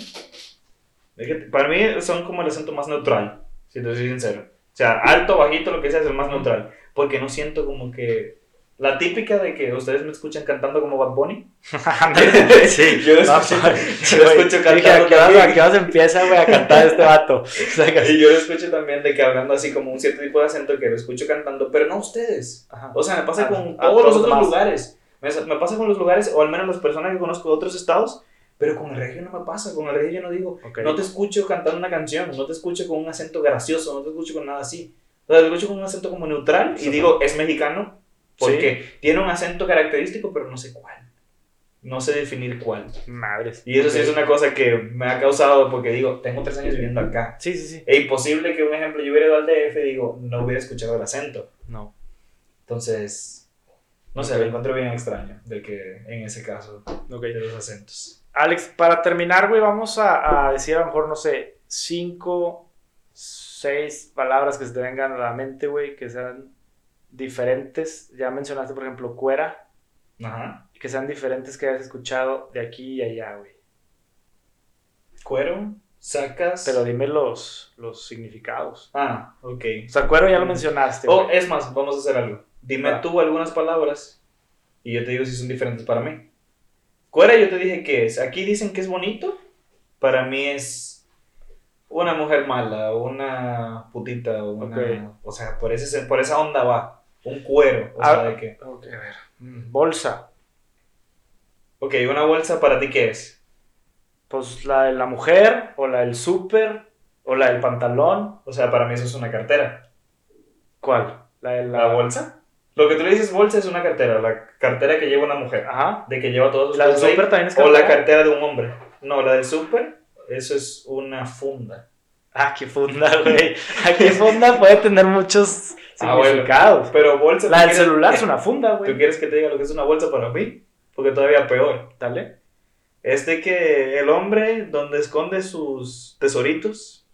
Para mí son como el acento más neutral, si te soy sincero. O sea, alto, bajito, lo que sea, es el más neutral. Porque no siento como que... La típica de que ustedes me escuchan cantando como Bad Bunny. <laughs> sí, Yo lo no, escucho- pues, yo <laughs> lo güey, escucho cantando ¿a qué también. ¿A qué horas empieza, güey, a cantar este vato? <laughs> O sea, que- Y yo lo escucho también de que hablando así como un cierto tipo de acento que lo escucho cantando, pero no ustedes. Ajá. O sea, me pasa Ah, con todos los otros demás. lugares. Me, me pasa con los lugares, o al menos las personas que conozco de otros estados, Pero con el reggae no me pasa, con el reggae yo no digo, Ok. no te escucho cantando una canción, no te escucho con un acento gracioso, no te escucho con nada así. O sea, te escucho con un acento como neutral y Sí. digo, es mexicano porque tiene un acento característico, pero no sé cuál. No sé definir cuál. Madres. Y eso sí Ok. es una cosa que me ha causado porque digo, tengo tres años viviendo acá. Sí, sí, sí. Es imposible que, un ejemplo, yo hubiera ido al DF y digo, no hubiera escuchado el acento. No. Entonces, no sé, lo encuentro bien extraño de que en ese caso Ok. de los acentos. Alex, para terminar, güey, vamos a, a decir a lo mejor, no sé, cinco, seis palabras que se te vengan a la mente, güey, que sean diferentes. Ya mencionaste, por ejemplo, cuera, Ajá. que sean diferentes que hayas escuchado de aquí y allá, güey. Cuero, sacas. Pero dime los, los significados. Ah, ok. O sea, cuero ya lo mencionaste. O güey. es más, vamos a hacer algo. Dime Va. tú algunas palabras y yo te digo si son diferentes para mí. Cuera yo te dije que es. Aquí dicen que es bonito. Para mí es una mujer mala, una putita, una... O sea, por, ese, por esa onda va. Un cuero. O Ah. sea, de que... Ok, a ver. Mm, Bolsa. Ok, una bolsa para ti, ¿qué es? Pues la de la mujer, o la del súper, o la del pantalón. O sea, para mí eso es una cartera. ¿Cuál? La de ¿La bolsa? Lo que tú le dices bolsa es una cartera. La cartera que lleva una mujer. Ajá. De que lleva todos sus La del súper también es O la cartera. cartera de un hombre. No, la del súper, eso es una funda. Ah, qué funda, <laughs> güey. Ah, qué funda puede tener muchos Ah, bueno. significados. Pero bolsa. La ¿tú del quieres- celular es una funda, ¿Tú güey. quieres que te diga lo que es una bolsa para mí? Porque todavía peor. Dale. Es de que el hombre, donde esconde sus tesoritos,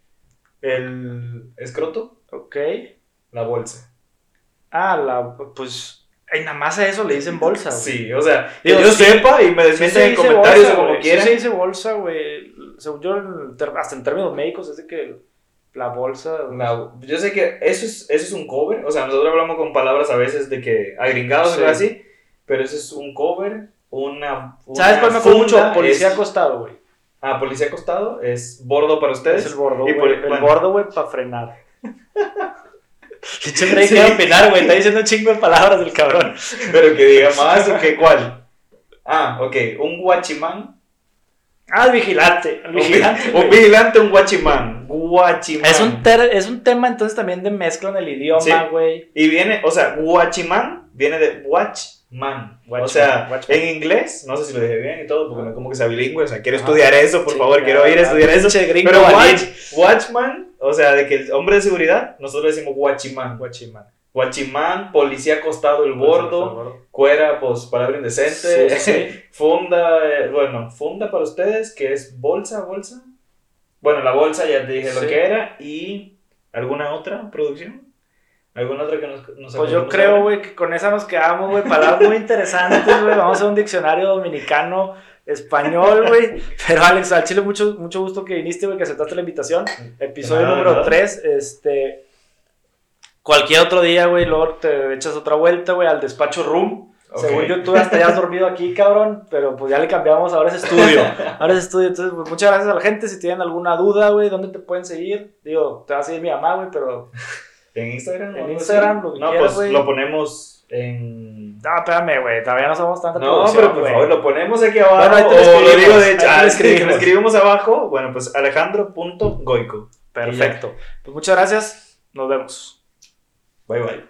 el escroto, Ok. la bolsa. Ah, la, pues, ay, nada más a eso le dicen bolsa, güey. Sí, o sea, que yo sí- sepa y me Sí desmienten se en comentarios bolsa, o como güey. Sí quieran. se dice bolsa, güey. Según yo, hasta en términos médicos, es de que la bolsa... Yo sé que eso es, eso es un cover, o sea, nosotros hablamos con palabras a veces de que agringados Sí. o así, pero eso es un cover, una. ¿Sabes cuál me acuerdo mucho? Policía es- acostado, güey. Ah, policía acostado es bordo para ustedes. Es el bordo, güey. el bueno, bordo, güey, para frenar. <laughs> Pinche Frey Sí. quiere opinar, güey. Está diciendo un chingo de palabras del cabrón. Pero que diga más o que cuál. Ah, ok, un guachimán. Ah, el vigilante. El Un, vigilante. vi- güey. un vigilante, un guachimán. Guachimán. Es un, ter- es un tema entonces también de mezcla en el idioma, güey. Y viene, o sea, guachimán viene de watchman. Watchman, o sea, en inglés, no sé si lo dije bien y todo, porque no como que sea bilingüe. O sea, quiero estudiar eso, por Sí, favor, quiero ir a estudiar eso. Pero watch, watchman, o sea, de que el hombre de seguridad, nosotros decimos guachimán. Guachimán. Guachimán, policía acostado el bordo, cuera, pues palabra indecente, Sí, sí, sí. <laughs> funda, eh, bueno, funda para ustedes, que es bolsa, bolsa. Bueno, la bolsa ya te dije lo que era, y ¿alguna otra producción? ¿Alguna otra que nos, nos Pues yo creo, güey, que con esa nos quedamos, güey. Palabras muy interesantes, güey. Vamos a un diccionario dominicano, español, güey. Pero Alex, al chile, mucho, mucho gusto que viniste, güey, que aceptaste la invitación. Episodio número nada. 3. Este. Cualquier otro día, güey, luego te echas otra vuelta, güey, al despacho room. Según yo, tú hasta ya has dormido aquí, cabrón. Pero pues ya le cambiamos, ahora es estudio. Ahora es estudio. Entonces, pues muchas gracias a la gente. Si tienen alguna duda, güey, ¿dónde te pueden seguir? Digo, te va a seguir mi mamá, güey, pero. ¿En Instagram? En Instagram, lo que No, quieras, pues lo ponemos en... No, espérame, güey, todavía no somos tanta No, pero por favor, lo ponemos aquí abajo. Bueno, ahí te lo o lo escribimos, digo de ahí hecho. te ah, escribimos. lo escribimos abajo. Bueno, pues alejandro.goico. Perfecto. Pues muchas gracias. Nos vemos. バイバイ。